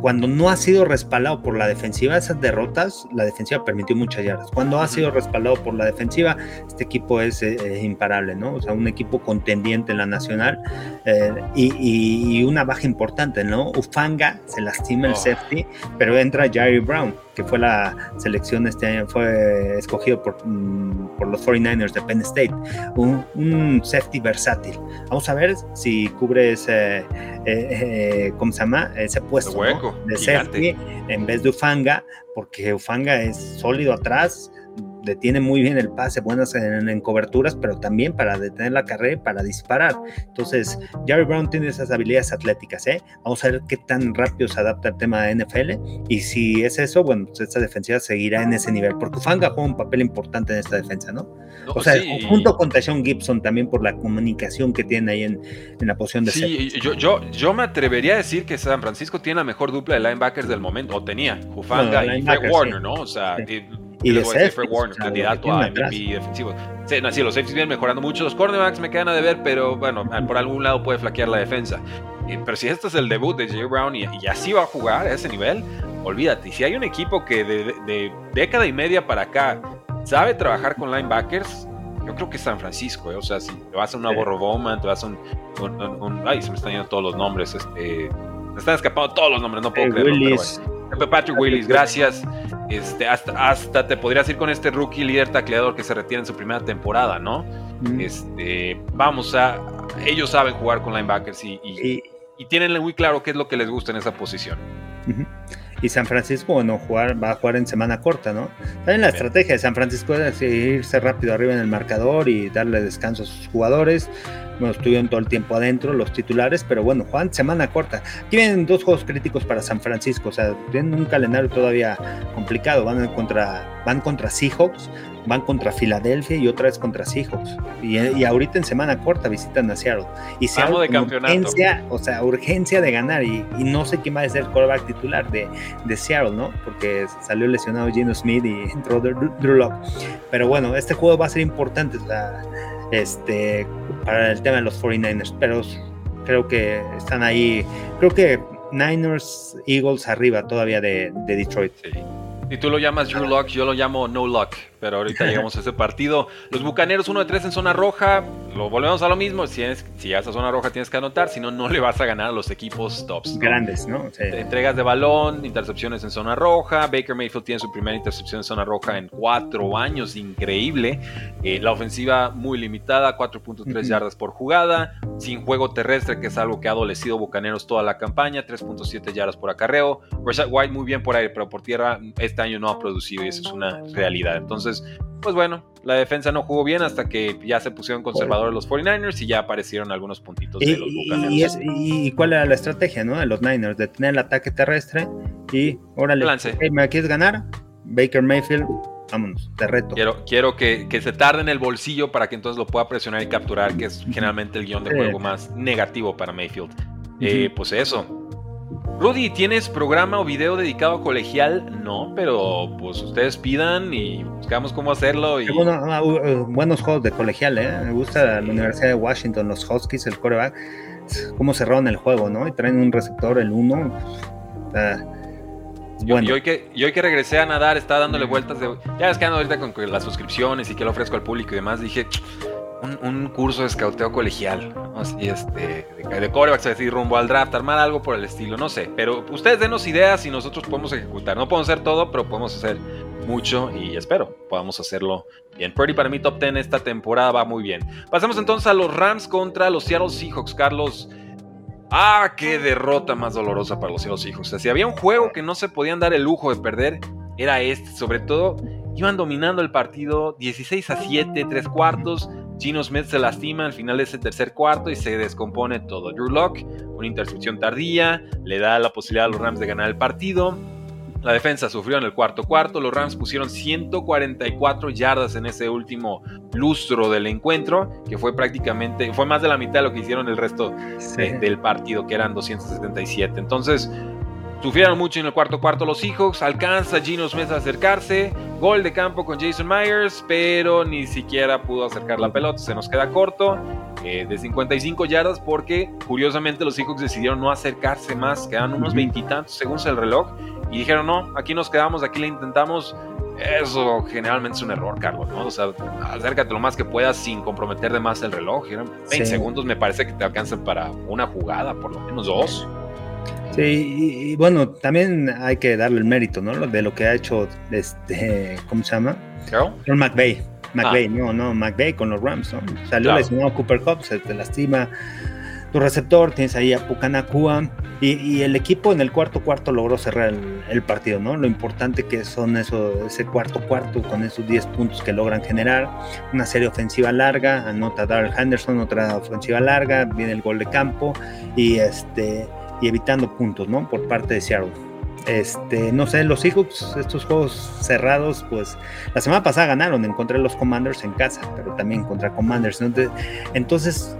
cuando no ha sido respaldado por la defensiva, esas derrotas, la defensiva permitió muchas yardas. Cuando ha sido respaldado por la defensiva, este equipo es eh, imparable, ¿no? O sea, un equipo contendiente en la nacional eh, y, una baja importante, ¿no? Ufanga se lastima el oh. safety, pero entra Jerry Brown que fue la selección este año, fue escogido por, mm, por los 49ers de Penn State, un, safety versátil. Vamos a ver si cubre ese, eh, eh, ¿cómo se llama? Ese puesto de safety en vez de Ufanga, porque Ufanga es sólido atrás, detiene muy bien el pase, buenas en, coberturas, pero también para detener la carrera y para disparar. Entonces, Jerry Brown tiene esas habilidades atléticas, ¿eh? Vamos a ver qué tan rápido se adapta al tema de NFL y si es eso, bueno, pues esta defensiva seguirá en ese nivel, porque Fanga juega un papel importante en esta defensa, ¿no? o sea, junto con Tashon Gibson también por la comunicación que tiene ahí en, la posición de Sí, yo, yo, yo me atrevería a decir que San Francisco tiene la mejor dupla de linebackers del momento, o tenía, Jufanga y Fred Warner, ¿no? O sea, y de safety, Warner, candidato a MVP defensivo. Sí, no, sí, los safeties vienen mejorando mucho. Los cornerbacks me quedan a deber, pero bueno, por algún lado puede flaquear la defensa. Pero si este es el debut de Jay Brown y, así va a jugar a ese nivel, olvídate. Si hay un equipo que de, década y media para acá sabe trabajar con linebackers, yo creo que es San Francisco. ¿eh? O sea, si te vas a una Borro Bowman, te vas a un, Ay, se me están yendo todos los nombres. Este, me están escapando todos los nombres, no puedo creerlo. Patrick Willis, gracias. Este, hasta, hasta te podrías ir con este rookie líder tacleador que se retira en su primera temporada, ¿no? Este, vamos a. Ellos saben jugar con linebackers y, y, tienen muy claro qué es lo que les gusta en esa posición. Y San Francisco, bueno, jugar, va a jugar en semana corta, ¿no? También la estrategia de San Francisco es irse rápido arriba en el marcador y darle descanso a sus jugadores. Bueno, estuvieron todo el tiempo adentro los titulares, pero bueno, juegan semana corta. Aquí vienen dos juegos críticos para San Francisco, o sea, tienen un calendario todavía complicado. Van contra, van contra Seahawks, van contra Filadelfia y otra vez contra Seahawks. Y, ahorita en semana corta visitan a Seattle. Y Seattle de campeonato. urgencia, o sea, urgencia de ganar. Y, no sé quién va a ser el quarterback titular de, de, Seattle, ¿no? Porque salió lesionado Gino Smith y entró Drew Locke. Pero bueno, este juego va a ser importante. O sea, este, para el tema de los 49ers, pero creo que están ahí, creo que Niners, Eagles arriba todavía de, de Detroit. Sí. Si tú lo llamas Drew Lock, yo lo llamo No Luck. Pero ahorita llegamos a ese partido. Los bucaneros 1 de 3 en zona roja. Lo volvemos a lo mismo. Si, es, si a zona roja tienes que anotar. Si no, no le vas a ganar a los equipos tops. Grandes, ¿no? Entregas de balón, intercepciones en zona roja. Baker Mayfield tiene su primera intercepción en zona roja en cuatro años. Increíble. Eh, la ofensiva muy limitada. 4.3 yardas por jugada. Sin juego terrestre, que es algo que ha adolecido bucaneros toda la campaña. 3.7 yardas por acarreo. Rashad White muy bien por aire, pero por tierra este año no ha producido y eso es una realidad. Entonces, pues bueno, la defensa no jugó bien hasta que ya se pusieron conservadores los 49ers y ya aparecieron algunos puntitos de los Buccaneers. Y, cuál era la estrategia ¿no? de los Niners? De tener el ataque terrestre y órale, ¿me quieres ganar? Baker Mayfield, vámonos, te reto. Quiero, quiero que, se tarde en el bolsillo para que entonces lo pueda presionar y capturar, que es generalmente el guion de juego más negativo para Mayfield. Eh, pues eso, Rudy, ¿tienes programa o video dedicado a colegial? No, pero pues ustedes pidan y buscamos cómo hacerlo. Y... Ah, uh, buenos juegos de colegial, ¿eh? Me gusta la Universidad de Washington, los Huskies, el coreback, cómo cerraron el juego, ¿no? Y traen un receptor, el 1. Bueno. Yo, hoy que, yo que regresé a nadar, estaba dándole vueltas de. Ya es que ando ahorita con las suscripciones y que lo ofrezco al público y demás. Dije, un, curso de escauteo colegial, Así, este, de, de corebacks, decir, rumbo al draft, armar algo por el estilo, no sé. Pero ustedes denos ideas y nosotros podemos ejecutar. No podemos hacer todo, pero podemos hacer mucho y espero podamos hacerlo bien. Purdy para mí top 10 esta temporada va muy bien. Pasamos entonces a los Rams contra los Seattle Seahawks. Carlos, ah, qué derrota más dolorosa para los Seattle Seahawks. O sea, si había un juego que no se podían dar el lujo de perder, era este. Sobre todo, iban dominando el partido 16 a 7, tres cuartos. Gino Smith se lastima al final de ese tercer cuarto y se descompone todo. Drew Locke, una intercepción tardía, le da la posibilidad a los Rams de ganar el partido. La defensa sufrió en el cuarto cuarto. Los Rams pusieron 144 yardas en ese último lustro del encuentro, que fue prácticamente, fue más de la mitad de lo que hicieron el resto del partido, que eran 277. Entonces, Sufrieron mucho en el cuarto cuarto los Seahawks. Alcanza Gino Smith a acercarse. Gol de campo con Jason Myers, pero ni siquiera pudo acercar la pelota. Se nos queda corto eh, de 55 yardas porque curiosamente los Seahawks decidieron no acercarse más. Quedan unos veintitantos según el reloj. Y dijeron, no, aquí nos quedamos, aquí le intentamos. Eso generalmente es un error, Carlos, ¿no? O sea, acércate lo más que puedas sin comprometer de más el reloj. 20 segundos me parece que te alcanzan para una jugada, por lo menos dos. Sí, y, bueno, también hay que darle el mérito, ¿no? De lo que ha hecho, este, ¿cómo se llama? John McVeigh. McVeigh, ah. no, no, McVeigh con los Rams, ¿no? Salió lesionado Cooper Cup, se te lastima tu receptor, tienes ahí a Pucanacua y, y, el equipo en el cuarto cuarto logró cerrar el, partido, ¿no? Lo importante que son eso, ese cuarto cuarto con esos 10 puntos que logran generar, una serie ofensiva larga, anota Darrell Henderson, otra ofensiva larga, viene el gol de campo y este y evitando puntos, ¿no? Por parte de Seattle. Este, no sé, los Seahawks, estos juegos cerrados, pues la semana pasada ganaron, encontré los Commanders en casa, pero también contra Commanders. Entonces,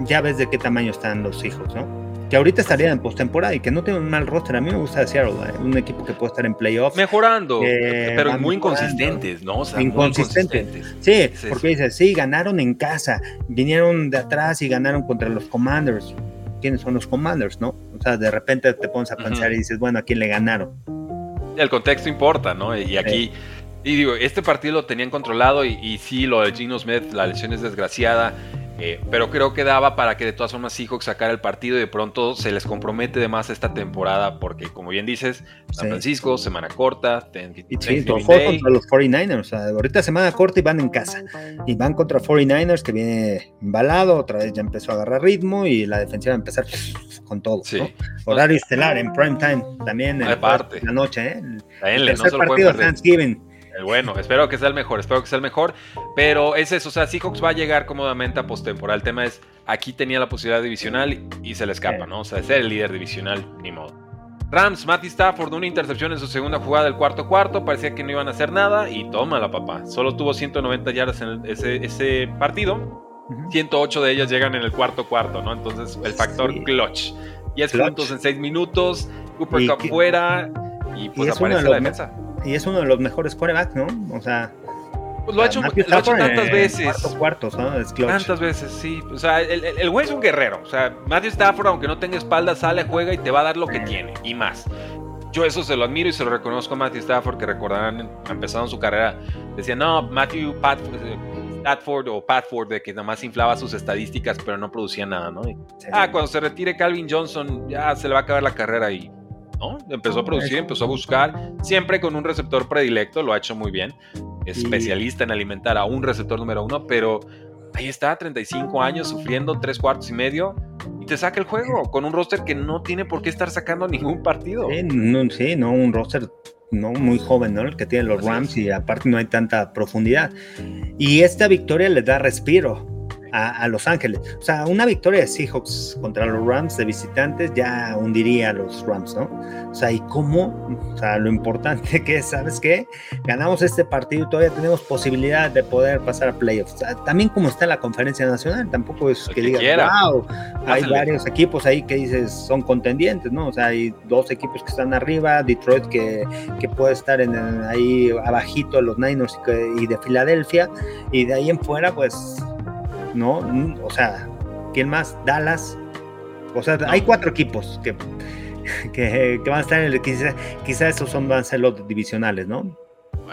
ya ves de qué tamaño están los Seahawks, ¿no? Que ahorita estarían en postemporada y que no tienen un mal roster. A mí me gusta Seattle, ¿eh? un equipo que puede estar en playoffs. Mejorando, pero muy inconsistentes, ¿no? inconsistentes. Sí, porque dices, sí, ganaron en casa, vinieron de atrás y ganaron contra los Commanders quiénes son los commanders, ¿no? O sea, de repente te pones a pensar y dices, bueno, ¿a quién le ganaron? El contexto importa, ¿no? Y aquí, y digo, este partido lo tenían controlado y, sí, lo de Gino Smith, la lesión es desgraciada. Eh, pero creo que daba para que de todas formas Seahawks sacara el partido y de pronto se les compromete de más esta temporada porque como bien dices, San Francisco, semana corta, y sí, contra los 49ers, o sea, ahorita semana corta y van en casa. Y van contra 49ers que viene embalado, otra vez ya empezó a agarrar ritmo y la defensiva va a empezar con todo. Horario estelar en prime time también en la noche, ¿eh? El, partido Thanksgiving bueno, espero que sea el mejor, espero que sea el mejor. Pero es eso, o sea, Seahawks va a llegar cómodamente a postemporada. El tema es, aquí tenía la posibilidad divisional y, se le escapa, ¿no? O sea, ser el líder divisional, ni modo. Rams, Matty Stafford, una intercepción en su segunda jugada del cuarto cuarto, parecía que no iban a hacer nada y toma la papá. Solo tuvo 190 yardas en ese, partido. 108 de ellas llegan en el cuarto cuarto, ¿no? Entonces el factor clutch. 10 puntos en 6 minutos, Cooper Cup fuera y pues aparece la defensa y es uno de los mejores quarterbacks, ¿no? O sea, pues lo ha hecho, tantas veces. Cuartos, ¿no? tantas veces, sí. O sea, el, güey es un guerrero. O sea, Matthew Stafford, aunque no tenga espalda, sale, juega y te va a dar lo que tiene y más. Yo eso se lo admiro y se lo reconozco a Matthew Stafford, que recordarán, empezando su carrera, decía, no, Matthew Stafford o Patford, de que nada más inflaba sus estadísticas, pero no producía nada, ¿no? Ah, cuando se retire Calvin Johnson, ya se le va a acabar la carrera y ¿no? Empezó a producir, empezó a buscar, siempre con un receptor predilecto, lo ha hecho muy bien, especialista en alimentar a un receptor número uno, pero ahí está, 35 años, sufriendo tres cuartos y medio, y te saca el juego con un roster que no tiene por qué estar sacando ningún partido. Sí, no, sí, no un roster no muy joven, ¿no? El que tiene los Rams y aparte no hay tanta profundidad. Y esta victoria le da respiro a, Los Ángeles. O sea, una victoria de Seahawks contra los Rams de visitantes ya hundiría a los Rams, ¿no? O sea, y cómo, o sea, lo importante que es, ¿sabes qué? Ganamos este partido y todavía tenemos posibilidad de poder pasar a playoffs. también como está la conferencia nacional, tampoco es que, digas, wow, hay varios equipos ahí que dices son contendientes, ¿no? O sea, hay dos equipos que están arriba, Detroit que, que puede estar en, ahí abajito, los Niners y de Filadelfia, y de ahí en fuera, pues ¿no? O sea, ¿quién más? Dallas. O sea, hay cuatro equipos que, que, van a estar en el. Quizá, quizá esos son, van a ser los divisionales, ¿no?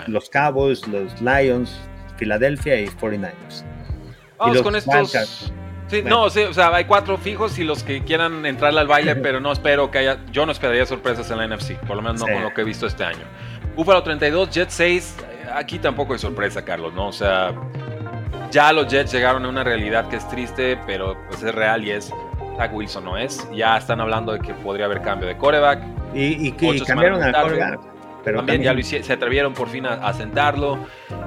Los Cowboys, los Lions, Filadelfia y 49ers. Vamos con estos. Sí, no, sí, o sea, hay cuatro fijos y los que quieran entrarle al baile, pero no espero que haya. Yo no esperaría sorpresas en la NFC, por lo menos no con lo que he visto este año. Buffalo 32, Jet 6. Aquí tampoco hay sorpresa, Carlos, ¿no? O sea, ya los Jets llegaron a una realidad que es triste, pero pues es real y es Zach Wilson no es. Ya están hablando de que podría haber cambio de coreback. Y, que cambiaron al coreback. Pero también, ya lo se atrevieron por fin a, sentarlo.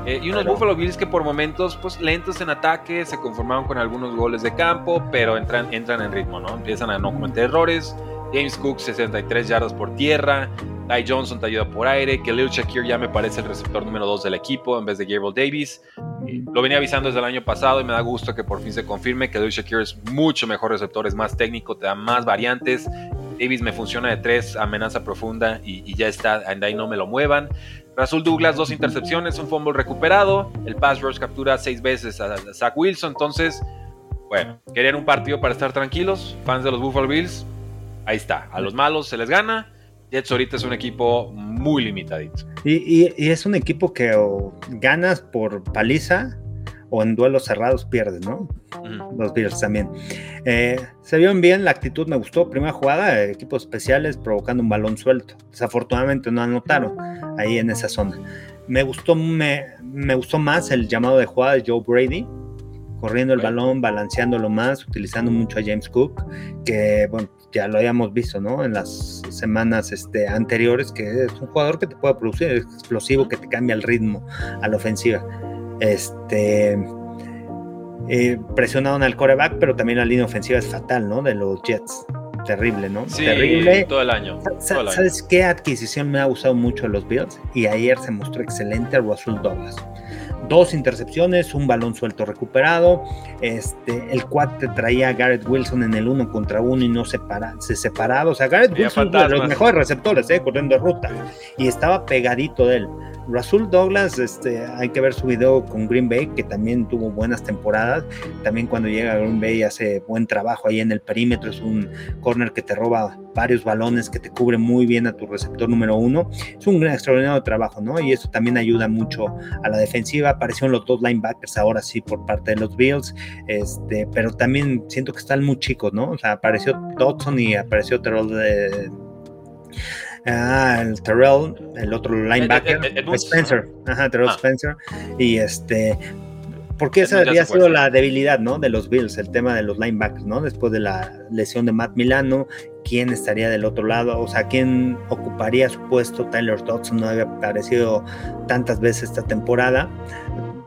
Eh, y unos Buffalo Bills que por momentos, pues lentos en ataque, se conformaron con algunos goles de campo, pero entran, entran en ritmo, ¿no? Empiezan a no cometer errores. James Cook, 63 yardas por tierra. Ty Johnson te ayuda por aire. Que Lil Shakir ya me parece el receptor número 2 del equipo en vez de Gabriel Davis. Lo venía avisando desde el año pasado y me da gusto que por fin se confirme que Lil Shakir es mucho mejor receptor, es más técnico, te da más variantes. Davis me funciona de tres, amenaza profunda y, ya está, ahí no me lo muevan. Rasul Douglas, dos intercepciones, un fumble recuperado. El pass rush captura seis veces a Zach Wilson. Entonces, bueno, querían un partido para estar tranquilos. Fans de los Buffalo Bills, ahí está. A los malos se les gana Jets ahorita es un equipo muy limitadito. Y, es un equipo que o ganas por paliza o en duelos cerrados pierdes, ¿no? Los Bills también. Eh, se vio bien, la actitud me gustó. Primera jugada, equipos especiales provocando un balón suelto. Desafortunadamente no anotaron ahí en esa zona. Me gustó, me, me gustó más el llamado de jugada de Joe Brady, corriendo el balón, balanceándolo más, utilizando mucho a James Cook, que bueno, ya lo habíamos visto, ¿no? En las semanas este, anteriores, que es un jugador que te puede producir, es explosivo, que te cambia el ritmo a la ofensiva. Este, eh, presionaron al coreback, pero también la línea ofensiva es fatal, ¿no? De los Jets. Terrible, ¿no? Sí, Terrible. Todo el año. ¿Sabes qué adquisición me ha gustado mucho de los Bills? Y ayer se mostró excelente Russell Douglas dos intercepciones, un balón suelto recuperado. Este, el cuate traía a Garrett Wilson en el uno contra uno y no separa, se separaba. O sea, Garrett Wilson uno de los mejores receptores, eh, corriendo ruta. Y estaba pegadito de él. Rasul Douglas, este, hay que ver su video con Green Bay, que también tuvo buenas temporadas. También cuando llega a Green Bay hace buen trabajo ahí en el perímetro. Es un corner que te roba varios balones, que te cubre muy bien a tu receptor número uno. Es un extraordinario trabajo, ¿no? Y eso también ayuda mucho a la defensiva. Aparecieron los dos linebackers ahora sí por parte de los Bills, este, pero también siento que están muy chicos, ¿no? O sea, apareció Dodson y apareció Terrell de Ah, el Terrell, el otro linebacker, Spencer, ajá, Terrell ah. Spencer, y este, porque esa había sido la debilidad, ¿no? De los Bills, el tema de los linebackers, ¿no? Después de la lesión de Matt Milano, ¿quién estaría del otro lado? O sea, ¿quién ocuparía su puesto? Tyler Dodson no había aparecido tantas veces esta temporada.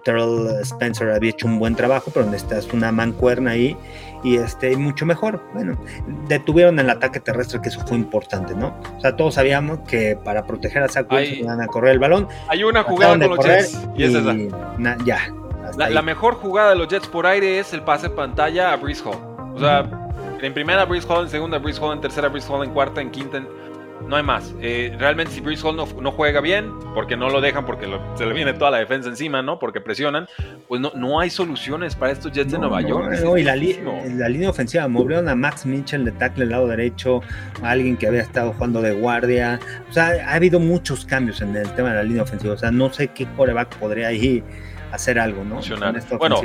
Terrell Spencer había hecho un buen trabajo, pero necesitas una mancuerna ahí y este, mucho mejor. Bueno, detuvieron el ataque terrestre, que eso fue importante, ¿no? O sea, todos sabíamos que para proteger a Zach Wilson iban a correr el balón. Hay una jugada con los Jets y, es esa. ya. La, mejor jugada de los Jets por aire es el pase pantalla a Breeze Hall. O sea, en primera Breeze Hall, en segunda Breeze Hall, en tercera Breeze Hall, en cuarta, en quinta no hay más. Eh, realmente si Breeze Hall no, juega bien, porque no lo dejan, porque se le viene toda la defensa encima, ¿no? Porque presionan, pues no, no hay soluciones para estos Jets de Nueva York. No, y la, la, línea ofensiva, movieron a Max Mitchell de tackle al lado derecho, a alguien que había estado jugando de guardia. O sea, ha habido muchos cambios en el tema de la línea ofensiva. O sea, no sé qué coreback podría ahí hacer algo, ¿no? Bueno,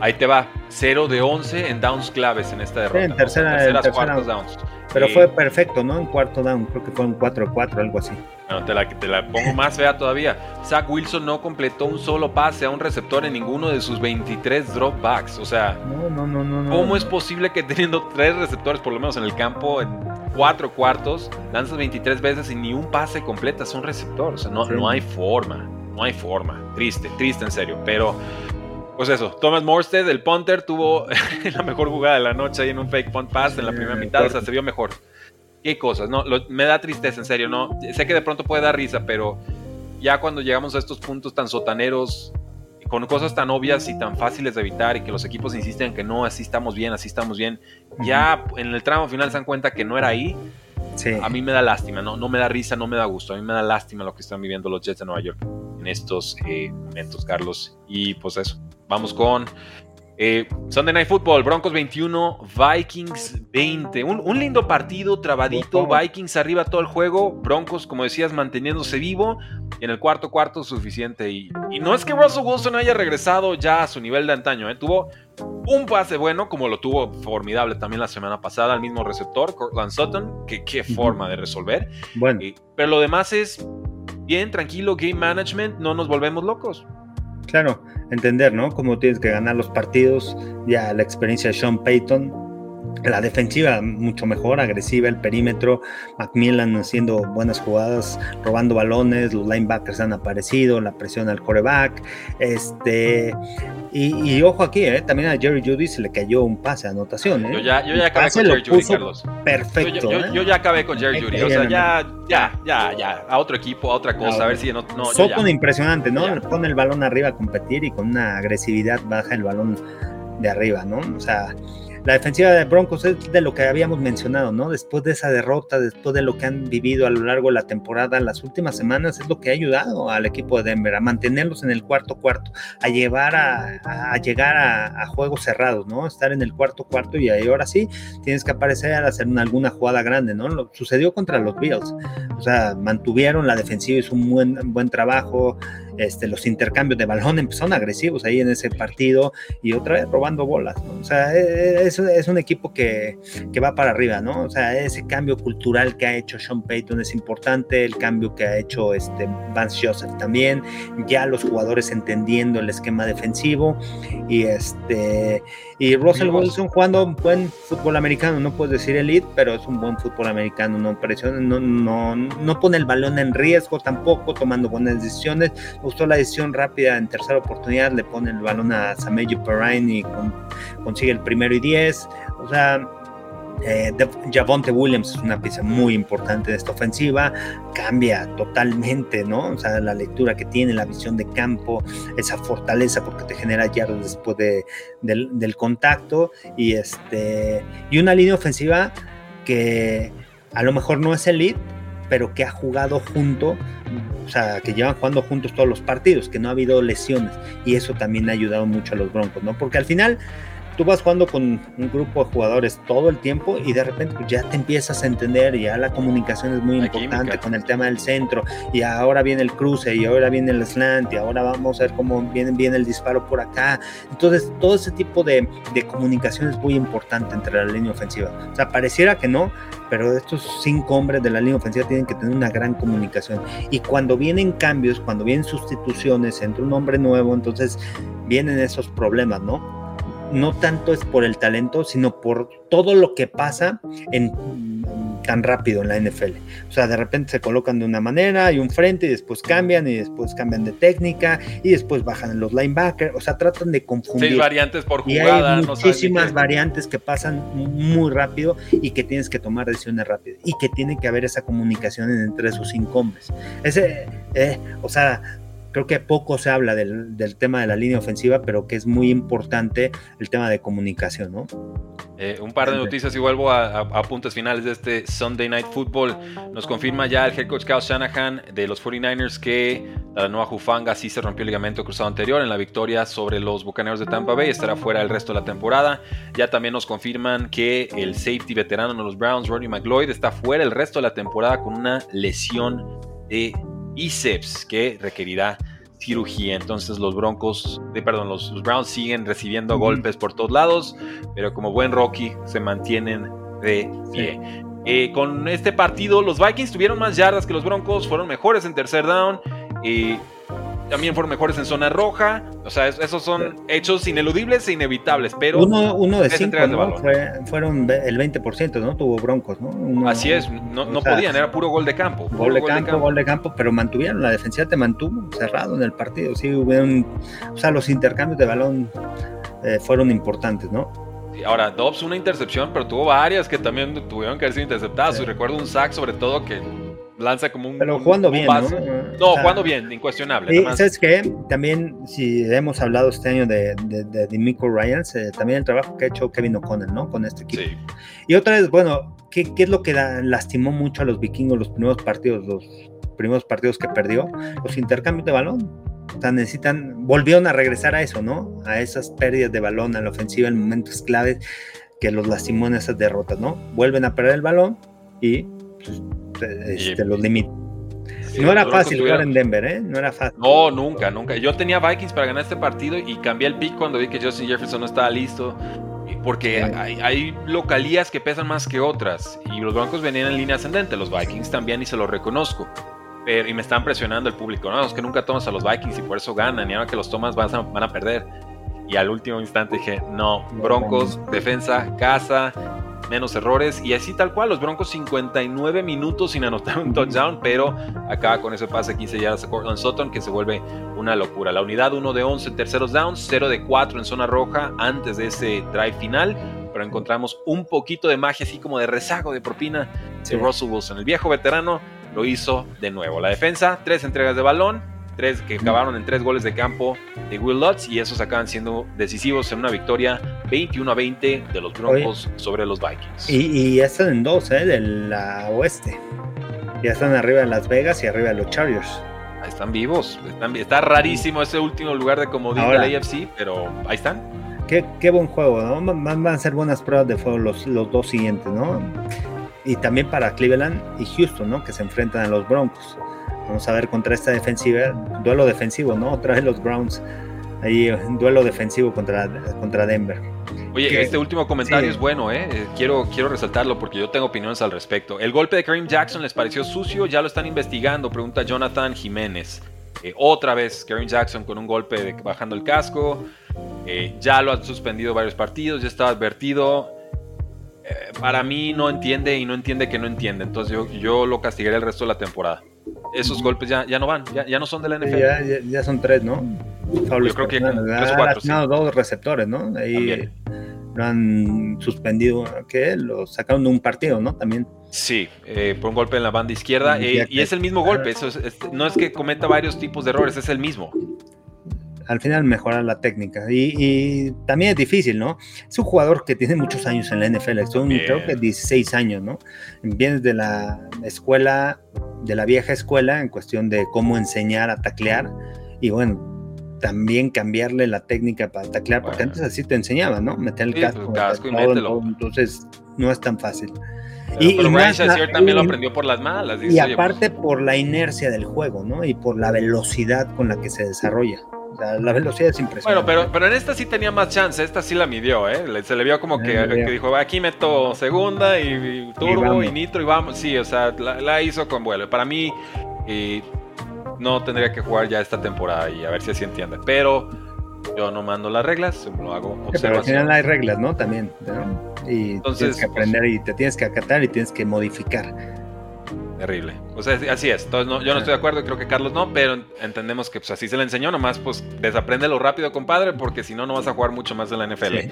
ahí te va. 0 de 11 en downs claves en esta derrota. en tercera, terceras, cuartos downs. Pero fue perfecto, ¿no? En cuarto down, creo que fue un 4-4, algo así. Bueno, te la, te la pongo más fea todavía. Zach Wilson no completó un solo pase a un receptor en ninguno de sus 23 dropbacks. O sea, no, no, no, no, ¿cómo es posible que teniendo tres receptores, por lo menos en el campo, en cuatro cuartos, lanzas 23 veces y ni un pase completas a un receptor? O sea, no, no hay forma. No hay forma. Triste, triste en serio. Pero pues eso, Thomas Morstead, el punter, tuvo la mejor jugada de la noche ahí en un fake punt pass en la primera mitad, o sea, se vio mejor. Qué cosas, ¿no? me da tristeza, en serio, ¿no? Sé que de pronto puede dar risa, pero ya cuando llegamos a estos puntos tan sotaneros, con cosas tan obvias y tan fáciles de evitar y que los equipos insisten que no, así estamos bien, así estamos bien, ya en el tramo final se dan cuenta que no era ahí. Sí. A mí me da lástima, ¿no? no me da risa, no me da gusto, a mí me da lástima lo que están viviendo los Jets de Nueva York en estos eh, momentos, Carlos. Y pues eso, Vamos con eh, Sunday Night Football, Broncos 21, Vikings 20. Un, lindo partido, trabadito, Vikings arriba todo el juego, Broncos, como decías, manteniéndose vivo. En el cuarto cuarto suficiente. Y, no es que Russell Wilson haya regresado ya a su nivel de antaño, ¿eh? tuvo un pase bueno, como lo tuvo formidable también la semana pasada, al mismo receptor, Cortland Sutton, que qué forma de resolver. Bueno. Eh, pero lo demás es bien, tranquilo, game management, no nos volvemos locos. Claro, entender, ¿no? Cómo tienes que ganar los partidos, ya la experiencia de Sean Payton, la defensiva mucho mejor, agresiva, el perímetro, Macmillan haciendo buenas jugadas, robando balones, los linebackers han aparecido, la presión al coreback, este, y, ojo aquí, ¿eh? también a Jerry Judy se le cayó un pase de anotación. ¿eh? Yo, ya, yo ya acabé con Jerry Judy, Carlos. Perfecto. ¿eh? Yo, ya acabé con Jerry Judy, o sea, ya, ya, ya, ya, a otro equipo, a otra cosa, a ver si no... no Soto impresionante, ¿no? Pone el balón arriba a competir y con una agresividad baja el balón de arriba, ¿no? O sea, la defensiva de Broncos es de lo que habíamos mencionado, ¿no? Después de esa derrota, después de lo que han vivido a lo largo de la temporada, las últimas semanas es lo que ha ayudado al equipo de Denver a mantenerlos en el cuarto cuarto, a llevar a, llegar a, juegos cerrados, ¿no? Estar en el cuarto cuarto y ahí ahora sí tienes que aparecer a hacer alguna jugada grande, ¿no? Lo, sucedió contra los Bills, o sea, mantuvieron la defensiva, hizo un buen, buen trabajo, este, los intercambios de balón empezaron agresivos ahí en ese partido y otra vez robando bolas, O sea, e, e, es, es un equipo que, que, va para arriba, ¿no? O sea, ese cambio cultural que ha hecho Sean Payton es importante, el cambio que ha hecho este Vance Joseph también, ya los jugadores entendiendo el esquema defensivo y este y Russell Wilson jugando un buen fútbol americano, no puedes decir elite, pero es un buen fútbol americano, no presiona, no, no, no pone el balón en riesgo tampoco, tomando buenas decisiones. Me gustó la decisión rápida en tercera oportunidad, le pone el balón a Sameji Perrine y consigue el primero y diez. O sea, eh, Javonte Williams es una pieza muy importante de esta ofensiva, cambia totalmente, ¿no? O sea, la lectura que tiene, la visión de campo, esa fortaleza porque te genera yardas después de, del, contacto y, este, y una línea ofensiva que a lo mejor no es elite, pero que ha jugado junto, o sea, que llevan jugando juntos todos los partidos, que no ha habido lesiones. Y eso también ha ayudado mucho a los Broncos, ¿no? Porque al final tú vas jugando con un grupo de jugadores todo el tiempo y de repente pues, ya te empiezas a entender, ya la comunicación es muy importante con el tema del centro y ahora viene el cruce y ahora viene el slant y ahora vamos a ver cómo viene, viene el disparo por acá. Entonces todo ese tipo de, de comunicación es muy importante entre la línea ofensiva. O sea, pareciera que no, pero estos cinco hombres de la línea ofensiva tienen que tener una gran comunicación. Y cuando vienen cambios, cuando vienen sustituciones entre un hombre nuevo, entonces vienen esos problemas, ¿no? No tanto es por el talento, sino por todo lo que pasa en tan rápido en la NFL. O sea, de repente se colocan de una manera y un frente y después cambian y después cambian de técnica y después bajan los linebackers. O sea, tratan de confundir. Seis variantes por jugada. hay muchísimas variantes que pasan muy rápido y que tienes que tomar decisiones rápidas y que tiene que haber esa comunicación entre esos cinco hombres. Ese, eh, o sea, creo que poco se habla del, tema de la línea ofensiva, pero que es muy importante el tema de comunicación, ¿no? Eh, un par de noticias y vuelvo a, puntos finales de este Sunday Night Football. Nos confirma ya el head coach Kyle Shanahan de los 49ers que la nueva Jufanga sí se rompió el ligamento cruzado anterior en la victoria sobre los Bucaneros de Tampa Bay. Estará fuera el resto de la temporada. Ya también nos confirman que el safety veterano de los Browns, Rodney McLeod, está fuera el resto de la temporada con una lesión de bíceps que requerirá cirugía. Entonces los Broncos, de, perdón, los, Browns siguen recibiendo golpes por todos lados, pero como buen Rocky se mantienen de pie. Eh, con este partido los Vikings tuvieron más yardas que los Broncos, fueron mejores en tercer down. y también fueron mejores en zona roja. O sea, esos son hechos ineludibles e inevitables, pero... Uno, uno de cinco, fueron el 20%, ¿no? Tuvo Broncos, ¿no? Así es, no, podían, era puro gol de campo. Gol, de, campo, gol de campo, pero mantuvieron, la defensiva te mantuvo cerrado en el partido. Sí, hubieron, o sea, los intercambios de balón eh, fueron importantes, ¿no? Ahora, Dobbs una intercepción, pero tuvo varias que también tuvieron que haber sido interceptadas. Y recuerdo un sack sobre todo que lanza como un. Pero jugando bien, ¿no? No, jugando bien, incuestionable. Y sabes que también, si hemos hablado este año de, de, de, Ryans, eh, también el trabajo que ha hecho Kevin O'Connell, ¿no? Con este equipo. Y otra vez, bueno, ¿qué, ¿qué, es lo que lastimó mucho a los vikingos los primeros partidos, los primeros partidos que perdió? Los intercambios de balón. O sea, necesitan, volvieron a regresar a eso, ¿no? A esas pérdidas de balón a la ofensiva en momentos claves que los lastimó en esas derrotas, ¿no? Vuelven a perder el balón y pues, este, los límites. no era fácil jugar en Denver, ¿eh? No era fácil. No, nunca, nunca. Yo tenía Vikings para ganar este partido y cambié el pick cuando vi que Justin Jefferson no estaba listo. Porque hay, localías que pesan más que otras. Y los Broncos venían en línea ascendente. Los Vikings también, y se lo reconozco. Pero, y me están presionando el público. No, es que nunca tomas a los Vikings y por eso ganan. Y ahora que los tomas a, van a perder. Y al último instante dije, no, Broncos, defensa, casa, menos errores y así tal cual, los Broncos 59 minutos sin anotar un touchdown, pero acaba con ese pase 15 yardas a Cortland Sutton que se vuelve una locura. La unidad 1 de 11 en terceros downs, 0 de 4 en zona roja antes de ese drive final, pero encontramos un poquito de magia así como de rezago de propina de Russell Wilson. El viejo veterano lo hizo de nuevo. La defensa, tres entregas de balón, tres, que acabaron en tres goles de campo de Will Lutz y esos acaban siendo decisivos en una victoria 21 a 20 de los Broncos sobre los Vikings. Y, ya están en dos, ¿eh? De la oeste. Ya están arriba de Las Vegas y arriba de los Chargers. están vivos. está rarísimo ese último lugar de comodín de la AFC, pero ahí están. Qué, buen juego, ¿no? Van, a ser buenas pruebas de fuego los, los dos siguientes, ¿no? Y también para Cleveland y Houston, ¿no? Que se enfrentan a los Broncos. Vamos a ver contra esta defensiva, duelo defensivo, ¿no? Otra vez los Browns, ahí un duelo defensivo contra, contra Denver. Oye, este último comentario es bueno, ¿eh? ¿eh? Quiero, quiero resaltarlo porque yo tengo opiniones al respecto. El golpe de Kareem Jackson les pareció sucio, ya lo están investigando, pregunta Jonathan Jiménez. Eh, otra vez Kareem Jackson con un golpe de, bajando el casco. Eh, ya lo han suspendido varios partidos, ya estaba advertido. para mí no entiende y no entiende que no entiende. Entonces yo, yo lo castigaré el resto de la temporada esos golpes ya, ya no van, ya, ya no son de la NFL. Ya, ya, son tres, ¿no? Yo creo que tres o cuatro. dos receptores, ¿no? Ahí lo han suspendido, que lo sacaron de un partido, ¿no? También. Sí, eh, por un golpe en la banda izquierda. Eh, y es el mismo golpe. Eso no es que cometa varios tipos de errores, es el mismo al final mejorar la técnica. Y, también es difícil, ¿no? Es un jugador que tiene muchos años en la NFL, son creo que 16 años, ¿no? Vienes de la escuela de la vieja escuela en cuestión de cómo enseñar a taclear y bueno, también cambiarle la técnica para taclear, porque antes así te enseñaban, ¿no? Meter el pues, casco, y mételo. entonces no es tan fácil. y, pero Brian también lo aprendió por las malas. y aparte pues por la inercia del juego, ¿no? Y por la velocidad con la que se desarrolla. Sea, la velocidad es impresionante. Bueno, pero, pero en esta sí tenía más chance, esta sí la midió, ¿eh? Se le vio como que, dijo, aquí meto segunda y, turbo y, nitro y vamos. Sí, o sea, la, hizo con vuelo. Para mí, y no tendría que jugar ya esta temporada y a ver si así entiende. Pero yo no mando las reglas, lo hago pero al final hay reglas, ¿no? También, Y Entonces, tienes que aprender y te tienes que acatar y tienes que modificar. Terrible. O sea, así es. Entonces, no, yo no estoy de acuerdo, creo que Carlos no, pero entendemos que pues, así se le enseñó. Nomás, pues, lo rápido, compadre, porque si no, no vas a jugar mucho más en la NFL.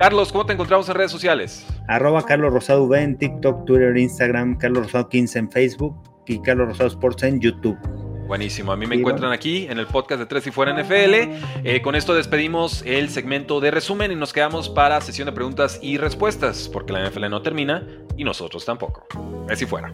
Carlos, ¿cómo te encontramos en redes sociales? Arroba Carlos Rosado V en TikTok, Twitter, Instagram, Carlos Rosado 15 en Facebook y Carlos Rosado Sports en YouTube. Buenísimo, a mí me encuentran aquí en el podcast de Tres y Fuera NFL. Eh, con esto despedimos el segmento de resumen y nos quedamos para sesión de preguntas y respuestas, porque la NFL no termina y nosotros tampoco. Tres y Fuera.